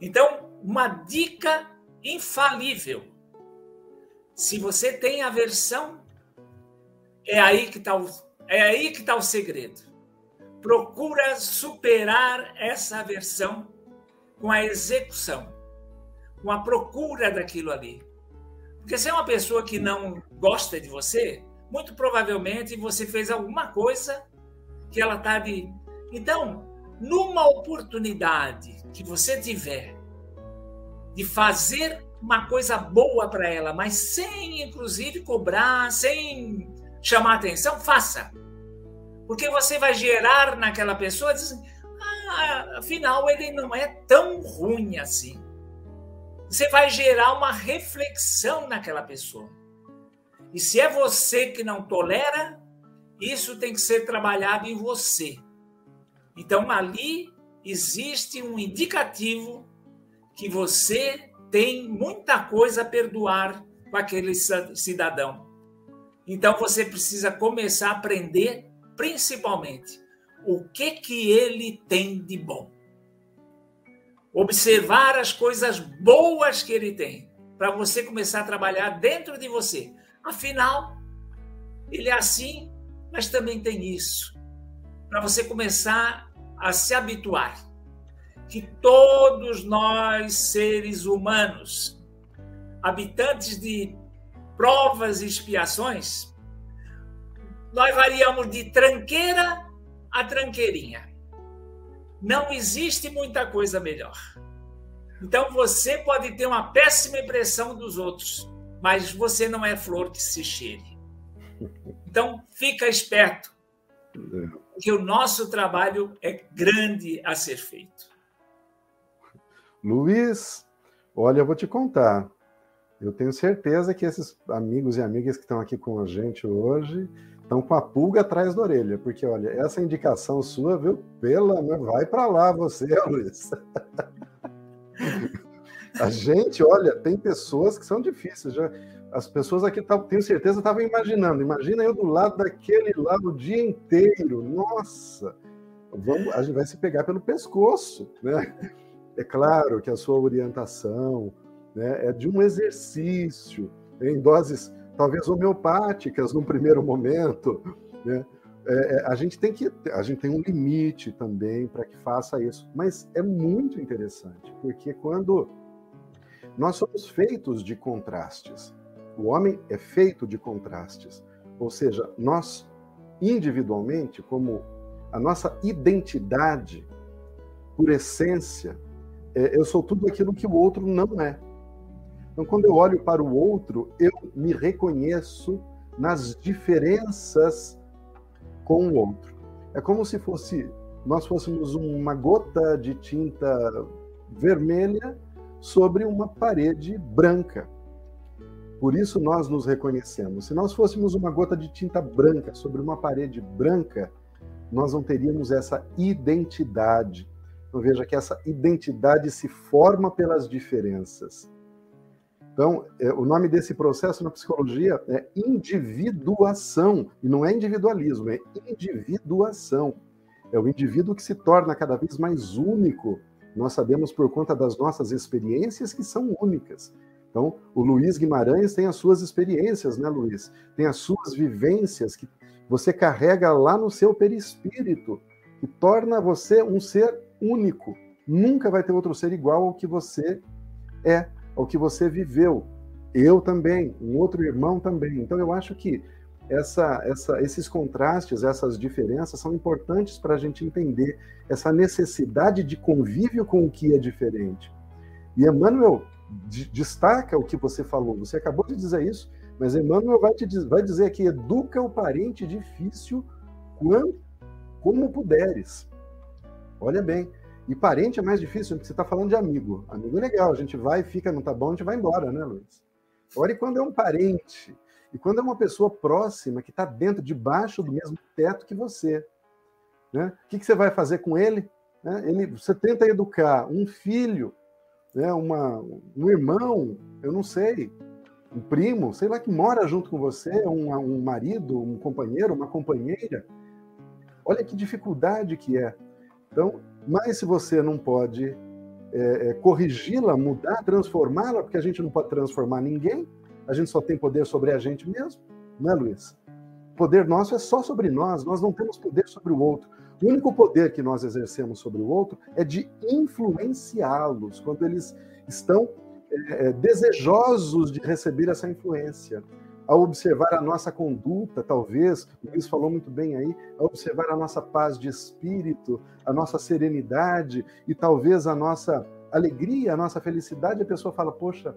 Então, uma dica infalível. Se você tem aversão, é aí que está o, é aí que tá o segredo. Procura superar essa aversão com a execução, com a procura daquilo ali. Porque se é uma pessoa que não gosta de você, muito provavelmente você fez alguma coisa que ela está de. Então, numa oportunidade que você tiver de fazer uma coisa boa para ela, mas sem, inclusive, cobrar, sem chamar atenção, faça. Porque você vai gerar naquela pessoa, diz assim, ah, afinal, ele não é tão ruim assim. Você vai gerar uma reflexão naquela pessoa. E se é você que não tolera, isso tem que ser trabalhado em você. Então, ali existe um indicativo que você tem muita coisa a perdoar com aquele cidadão. Então, você precisa começar a aprender, principalmente, o que, que ele tem de bom. Observar as coisas boas que ele tem, para você começar a trabalhar dentro de você. Afinal, ele é assim mas também tem isso. Para você começar a se habituar que todos nós, seres humanos, habitantes de provas e expiações, nós variamos de tranqueira a tranqueirinha. Não existe muita coisa melhor. Então você pode ter uma péssima impressão dos outros, mas você não é flor que se cheire. Então, fica esperto, porque o nosso trabalho é grande a ser feito. Luiz, olha, eu vou te contar. Eu tenho certeza que esses amigos e amigas que estão aqui com a gente hoje estão com a pulga atrás da orelha, porque olha, essa indicação sua, viu? Pela, vai para lá você, Luiz. A gente, olha, tem pessoas que são difíceis. Já, as pessoas aqui, tenho certeza, estavam imaginando. Imagina eu do lado daquele lá o dia inteiro. Nossa! Vamos, a gente vai se pegar pelo pescoço, né? É claro que a sua orientação né, é de um exercício, em doses talvez homeopáticas num primeiro momento, né? É, é, a gente tem que a gente tem um limite também para que faça isso, mas é muito interessante porque quando nós somos feitos de contrastes, o homem é feito de contrastes. Ou seja, nós, individualmente, como a nossa identidade, por essência, é, eu sou tudo aquilo que o outro não é. Então, quando eu olho para o outro, eu me reconheço nas diferenças com o outro. É como se fosse nós fôssemos uma gota de tinta vermelha sobre uma parede branca. Por isso nós nos reconhecemos. Se nós fôssemos uma gota de tinta branca sobre uma parede branca, nós não teríamos essa identidade. Então veja que essa identidade se forma pelas diferenças. Então, é, o nome desse processo na psicologia é individuação, e não é individualismo, é individuação. É o indivíduo que se torna cada vez mais único. Nós sabemos por conta das nossas experiências que são únicas. Então, o Luiz Guimarães tem as suas experiências, né, Luiz? Tem as suas vivências que você carrega lá no seu perispírito, que torna você um ser único. Nunca vai ter outro ser igual ao que você é, ao que você viveu. Eu também, um outro irmão também. Então, eu acho que essa, essa, esses contrastes, essas diferenças são importantes para a gente entender essa necessidade de convívio com o que é diferente. E Emmanuel destaca o que você falou. Você acabou de dizer isso, mas Emmanuel vai, te, vai dizer aqui: educa o parente difícil quando, como puderes. Olha bem. E parente é mais difícil, porque você está falando de amigo. Amigo é legal, a gente vai, fica, não tá bom, a gente vai embora, né, Luiz? Olha quando é um parente. E quando é uma pessoa próxima, que está dentro, debaixo do mesmo teto que você. Né? O que, que você vai fazer com ele? Né? ele? Você tenta educar um filho né? Uma, um irmão, eu não sei, um primo, sei lá, que mora junto com você, um, um marido, um companheiro, uma companheira. Olha que dificuldade que é. Então, mas se você não pode é, é, corrigi-la, mudar, transformá-la, porque a gente não pode transformar ninguém, a gente só tem poder sobre a gente mesmo, não é, Luiz? Poder nosso é só sobre nós, nós não temos poder sobre o outro. O único poder que nós exercemos sobre o outro é de influenciá-los, quando eles estão é, desejosos de receber essa influência. Ao observar a nossa conduta, talvez, o Luiz falou muito bem aí, ao observar a nossa paz de espírito, a nossa serenidade e talvez a nossa alegria, a nossa felicidade, a pessoa fala: Poxa,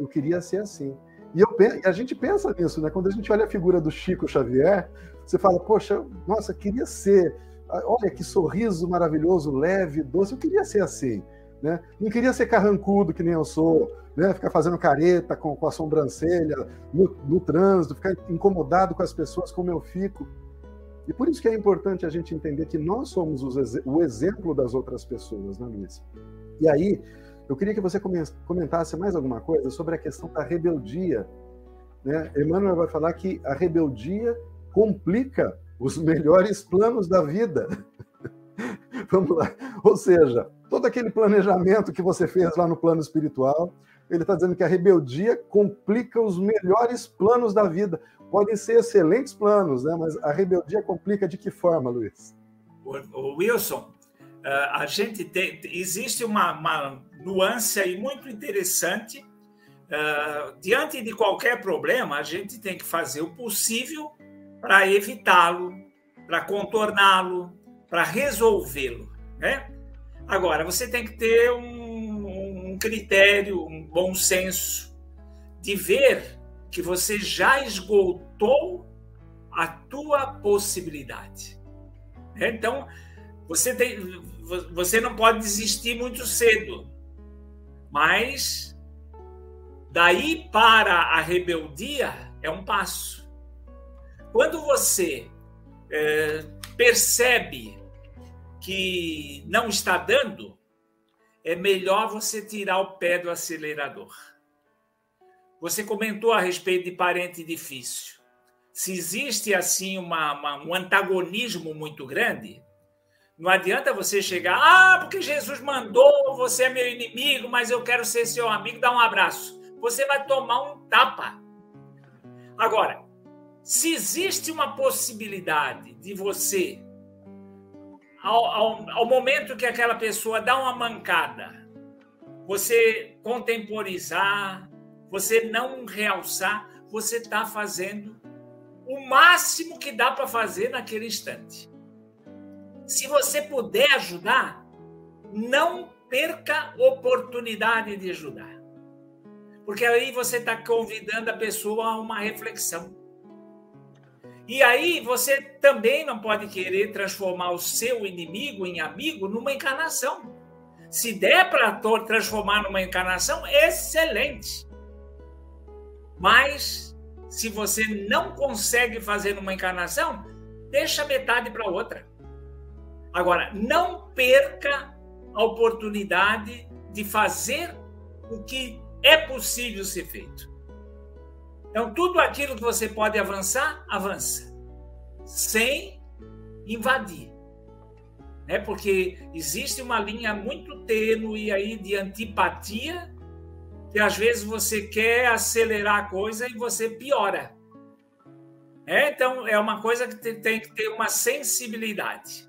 eu queria ser assim. E, eu, a gente pensa nisso, né? Quando a gente olha a figura do Chico Xavier, você fala: Poxa, nossa, queria ser. Olha que sorriso maravilhoso, leve, doce, eu queria ser assim. Né? Não queria ser carrancudo que nem eu sou, né? ficar fazendo careta com, com a sobrancelha no, no, trânsito, ficar incomodado com as pessoas como eu fico. E por isso que é importante a gente entender que nós somos os, o exemplo das outras pessoas, né, Luiz? E aí, eu queria que você comentasse mais alguma coisa sobre a questão da rebeldia. Né? Emmanuel vai falar que a rebeldia complica os melhores planos da vida. Vamos lá. Ou seja, todo aquele planejamento que você fez lá no plano espiritual, ele está dizendo que a rebeldia complica os melhores planos da vida. Podem ser excelentes planos, né? mas a rebeldia complica de que forma, Luiz? Wilson, eh, a gente tem, existe uma, uma nuance aí muito interessante. Uh, diante de qualquer problema, a gente tem que fazer o possível para evitá-lo, para contorná-lo, para resolvê-lo. Né? Agora, você tem que ter um, um critério, um bom senso de ver que você já esgotou a tua possibilidade. Né? Então, você, tem, você não pode desistir muito cedo, mas daí para a rebeldia é um passo. Quando você é, percebe que não está dando, é melhor você tirar o pé do acelerador. Você comentou a respeito de parente difícil. Se existe assim uma, uma, um antagonismo muito grande, não adianta você chegar, ah, porque Jesus mandou, você é meu inimigo, mas eu quero ser seu amigo, dá um abraço. Você vai tomar um tapa. Agora, se existe uma possibilidade de você ao, ao, ao momento que aquela pessoa dá uma mancada, você contemporizar, você não realçar, você está fazendo o máximo que dá para fazer naquele instante. Se você puder ajudar, não perca oportunidade de ajudar. Porque aí você está convidando a pessoa a uma reflexão. E aí você também não pode querer transformar o seu inimigo em amigo numa encarnação. Se der para transformar numa encarnação, excelente. Mas se você não consegue fazer numa encarnação, deixa metade para outra. Agora, não perca a oportunidade de fazer o que é possível ser feito. Então, tudo aquilo que você pode avançar, avança. Sem invadir. Né? Porque existe uma linha muito tênue aí de antipatia, que às vezes você quer acelerar a coisa e você piora. É, então, é uma coisa que tem que ter uma sensibilidade.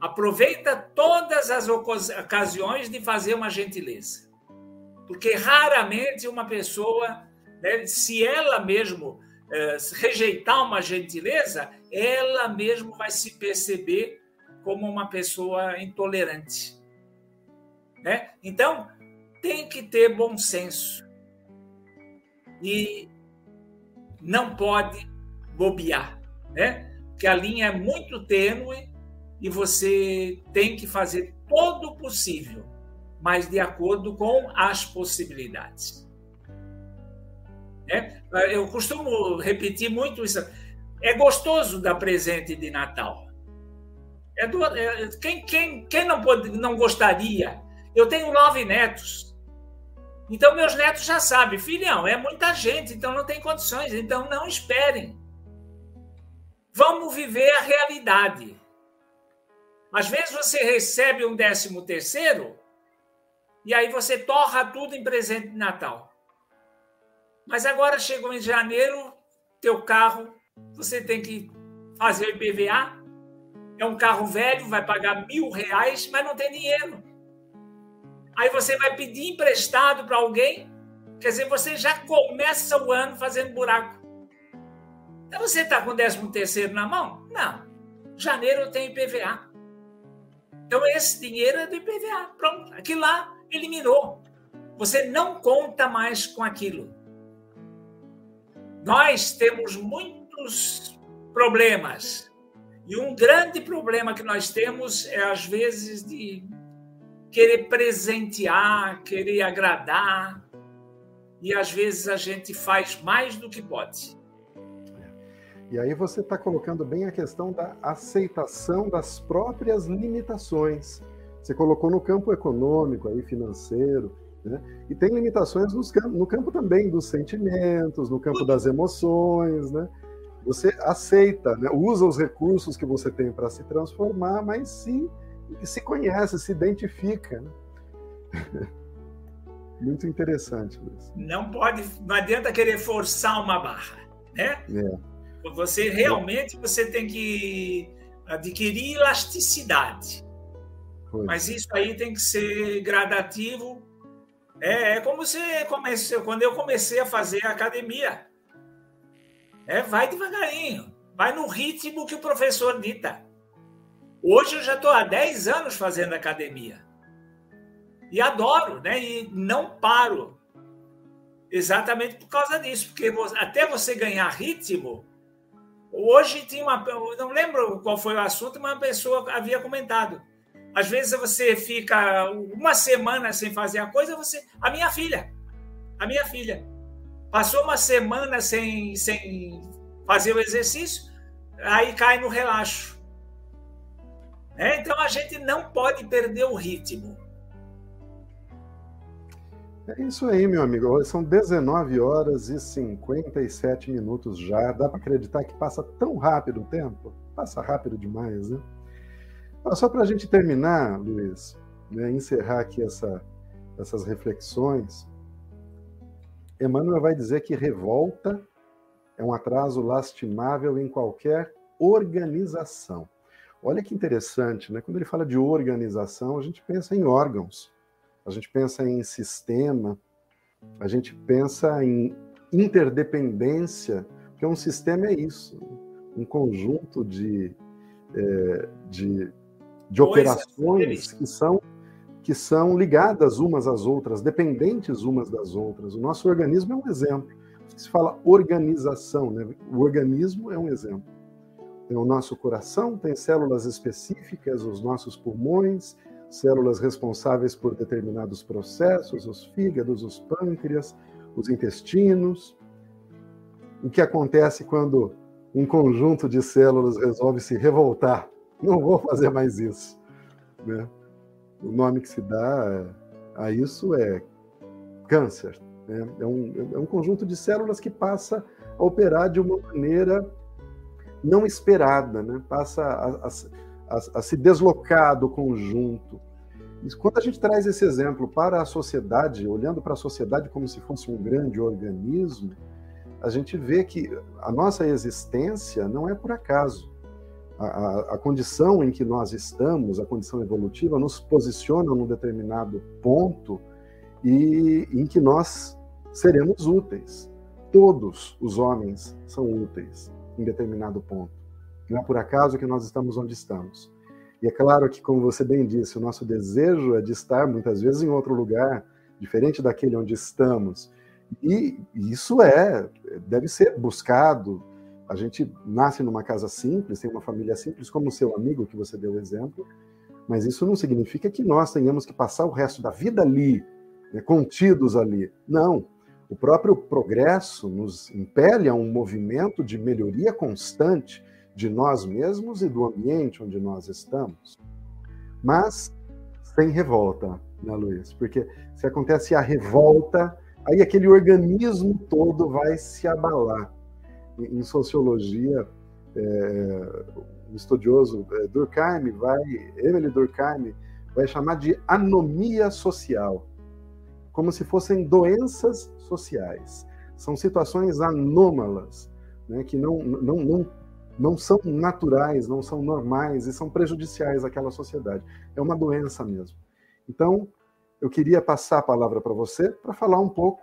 Aproveita todas as ocasiões de fazer uma gentileza. Porque raramente uma pessoa né? Se ela mesmo é, rejeitar uma gentileza, ela mesmo vai se perceber como uma pessoa intolerante. Né? Então, tem que ter bom senso. E não pode bobear, né? Porque a linha é muito tênue e você tem que fazer todo o possível, mas de acordo com as possibilidades. Né? Eu costumo repetir muito isso. É gostoso dar presente de Natal. É do, é, quem, quem, quem não, pode, não gostaria Eu tenho nove netos. Então, meus netos já sabem, filhão, é muita gente, então não tem condições, então não esperem. Vamos viver a realidade. Às vezes você recebe um décimo terceiro e aí você torra tudo em presente de Natal. Mas agora chegou em janeiro, teu carro, você tem que fazer IPVA. É um carro velho, vai pagar mil reais, mas não tem dinheiro. Aí você vai pedir emprestado para alguém, quer dizer, você já começa o ano fazendo buraco. Então você está com o 13 terceiro na mão? Não. Janeiro tem IPVA. Então esse dinheiro é do IPVA. Pronto. Aquilo lá eliminou. Você não conta mais com aquilo. Nós temos muitos problemas. E um grande problema que nós temos é, às vezes, de querer presentear, querer agradar, e às vezes a gente faz mais do que pode. E aí você está colocando bem a questão da aceitação das próprias limitações. Você colocou no campo econômico, aí, financeiro, né? e tem limitações no campo também dos sentimentos, no campo das emoções. Né? Você aceita, né? usa os recursos que você tem para se transformar, mas se se conhece, se identifica. Né? Muito interessante, Luiz. Não pode, não adianta querer forçar uma barra, né? É. Você realmente você tem que adquirir elasticidade. Pois. Mas isso aí tem que ser gradativo. É, é como você começou, quando eu comecei a fazer academia. É, vai devagarinho, vai no ritmo que o professor dita. Hoje eu já estou há 10 anos fazendo academia. E adoro, né? E não paro. Exatamente por causa disso. Porque até você ganhar ritmo. Hoje tinha uma. Não lembro qual foi o assunto, mas uma pessoa havia comentado. Às vezes você fica uma semana sem fazer a coisa, você. A minha filha. A minha filha. Passou uma semana sem, sem fazer o exercício, aí cai no relaxo. É, então a gente não pode perder o ritmo. É isso aí, meu amigo. São 19 horas e 57 minutos já. Dá para acreditar que passa tão rápido o tempo? Passa rápido demais, né? Só para a gente terminar, Luiz, né, encerrar aqui essa, essas reflexões, Emmanuel vai dizer que revolta é um atraso lastimável em qualquer organização. Olha que interessante, né? Quando ele fala de organização, a gente pensa em órgãos, a gente pensa em sistema, a gente pensa em interdependência, porque um sistema é isso, um conjunto de, é, de, de operações que são que são ligadas umas às outras, dependentes umas das outras. O nosso organismo é um exemplo. Se fala organização, né? o organismo é um exemplo. Tem o nosso coração, tem células específicas, os nossos pulmões, células responsáveis por determinados processos, os fígados, os pâncreas, os intestinos. O que acontece quando um conjunto de células resolve se revoltar? Não vou fazer mais isso. Né? O nome que se dá a isso é câncer. Né? É, um, é um conjunto de células que passa a operar de uma maneira não esperada, né? passa a, a, a, a se deslocar do conjunto. Quando a gente traz esse exemplo para a sociedade, olhando para a sociedade como se fosse um grande organismo, a gente vê que a nossa existência não é por acaso. A, a, condição em que nós estamos, a condição evolutiva, nos posiciona num determinado ponto e em que nós seremos úteis. Todos os homens são úteis em determinado ponto. Não é por acaso que nós estamos onde estamos. E é claro que, como você bem disse, o nosso desejo é de estar muitas vezes em outro lugar, diferente daquele onde estamos. E isso é, deve ser buscado. A gente nasce numa casa simples, tem uma família simples, como o seu amigo que você deu exemplo, mas isso não significa que nós tenhamos que passar o resto da vida ali, né, contidos ali. Não. O próprio progresso nos impele a um movimento de melhoria constante de nós mesmos e do ambiente onde nós estamos, mas sem revolta, né, Luiz? Porque se acontece a revolta, aí aquele organismo todo vai se abalar. Em, sociologia, é, o estudioso é, Durkheim vai, Emily Durkheim, vai chamar de anomia social, como se fossem doenças sociais. São situações anômalas, né, que não, não, não, não são naturais, não são normais e são prejudiciais àquela sociedade. É uma doença mesmo. Então, eu queria passar a palavra para você para falar um pouco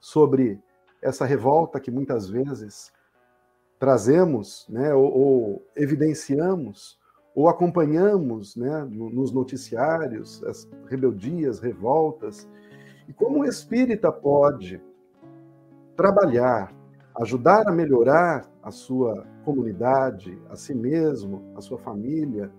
sobre essa revolta que muitas vezes trazemos, né, ou, ou evidenciamos, ou acompanhamos né, nos noticiários, as rebeldias, revoltas, e como o espírita pode trabalhar, ajudar a melhorar a sua comunidade, a si mesmo, a sua família,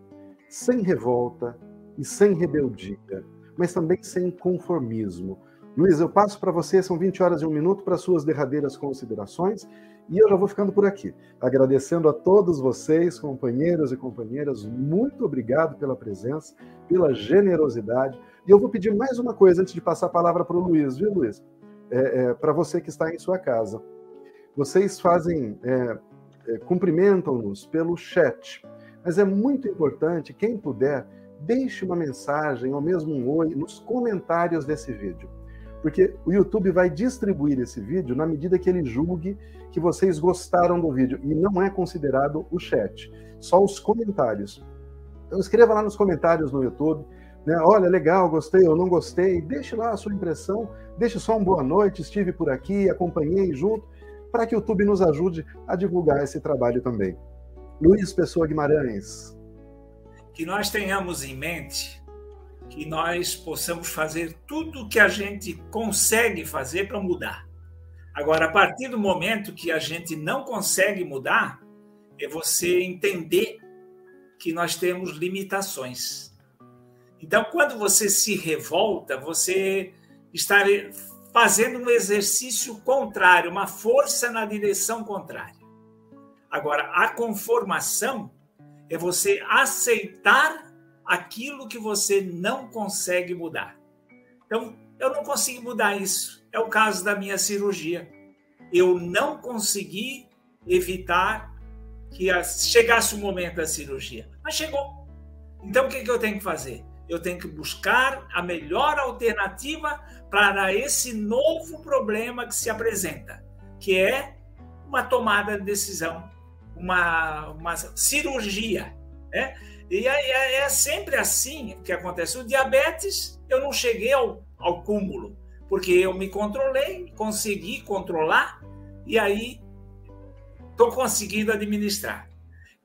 sem revolta e sem rebeldia, mas também sem conformismo. Luiz, eu passo para você, são 20 horas e um minuto, para suas derradeiras considerações, e eu já vou ficando por aqui, agradecendo a todos vocês, companheiros e companheiras, muito obrigado pela presença, pela generosidade. E eu vou pedir mais uma coisa antes de passar a palavra para o Luiz, viu, Luiz? É, é, para você que está em sua casa. Vocês fazem, é, é, cumprimentam-nos pelo chat, mas é muito importante, quem puder, deixe uma mensagem ou mesmo um oi nos comentários desse vídeo. Porque o YouTube vai distribuir esse vídeo na medida que ele julgue que vocês gostaram do vídeo. E não é considerado o chat, só os comentários. Então escreva lá nos comentários no YouTube. Né? Olha, legal, gostei ou não gostei. Deixe lá a sua impressão. Deixe só um boa noite, estive por aqui, acompanhei junto para que o YouTube nos ajude a divulgar esse trabalho também. Luiz Pessoa Guimarães. Que nós tenhamos em mente que nós possamos fazer tudo o que a gente consegue fazer para mudar. Agora, a partir do momento que a gente não consegue mudar, é você entender que nós temos limitações. Então, quando você se revolta, você está fazendo um exercício contrário, uma força na direção contrária. Agora, a conformação é você aceitar aquilo que você não consegue mudar. Então, eu não consigo mudar isso. É o caso da minha cirurgia. Eu não consegui evitar que chegasse o momento da cirurgia, mas chegou. Então, o que eu tenho que fazer? Eu tenho que buscar a melhor alternativa para esse novo problema que se apresenta, que é uma tomada de decisão, uma, uma cirurgia. Né? E é, é sempre assim que acontece. O diabetes, eu não cheguei ao, ao cúmulo, porque eu me controlei, consegui controlar, e aí estou conseguindo administrar.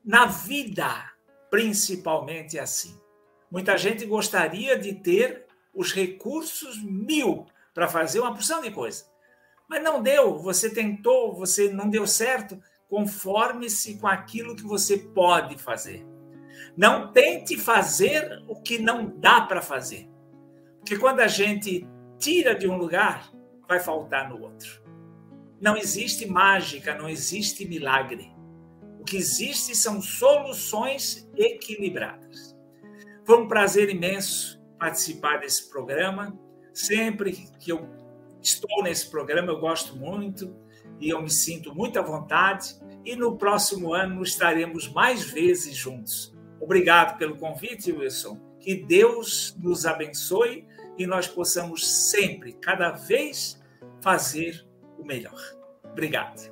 Na vida, principalmente é assim. Muita gente gostaria de ter os recursos mil para fazer uma porção de coisa. Mas não deu, você tentou, você não deu certo. Conforme-se com aquilo que você pode fazer. Não tente fazer o que não dá para fazer. Porque quando a gente tira de um lugar, vai faltar no outro. Não existe mágica, não existe milagre. O que existe são soluções equilibradas. Foi um prazer imenso participar desse programa. Sempre que eu estou nesse programa, eu gosto muito e eu me sinto muito à vontade. E no próximo ano estaremos mais vezes juntos. Obrigado pelo convite, Wilson. Que Deus nos abençoe e nós possamos sempre, cada vez, fazer o melhor. Obrigado.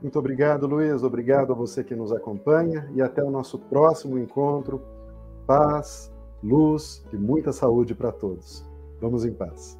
Muito obrigado, Luiz. Obrigado a você que nos acompanha e até o nosso próximo encontro paz, luz e muita saúde para todos. Vamos em paz.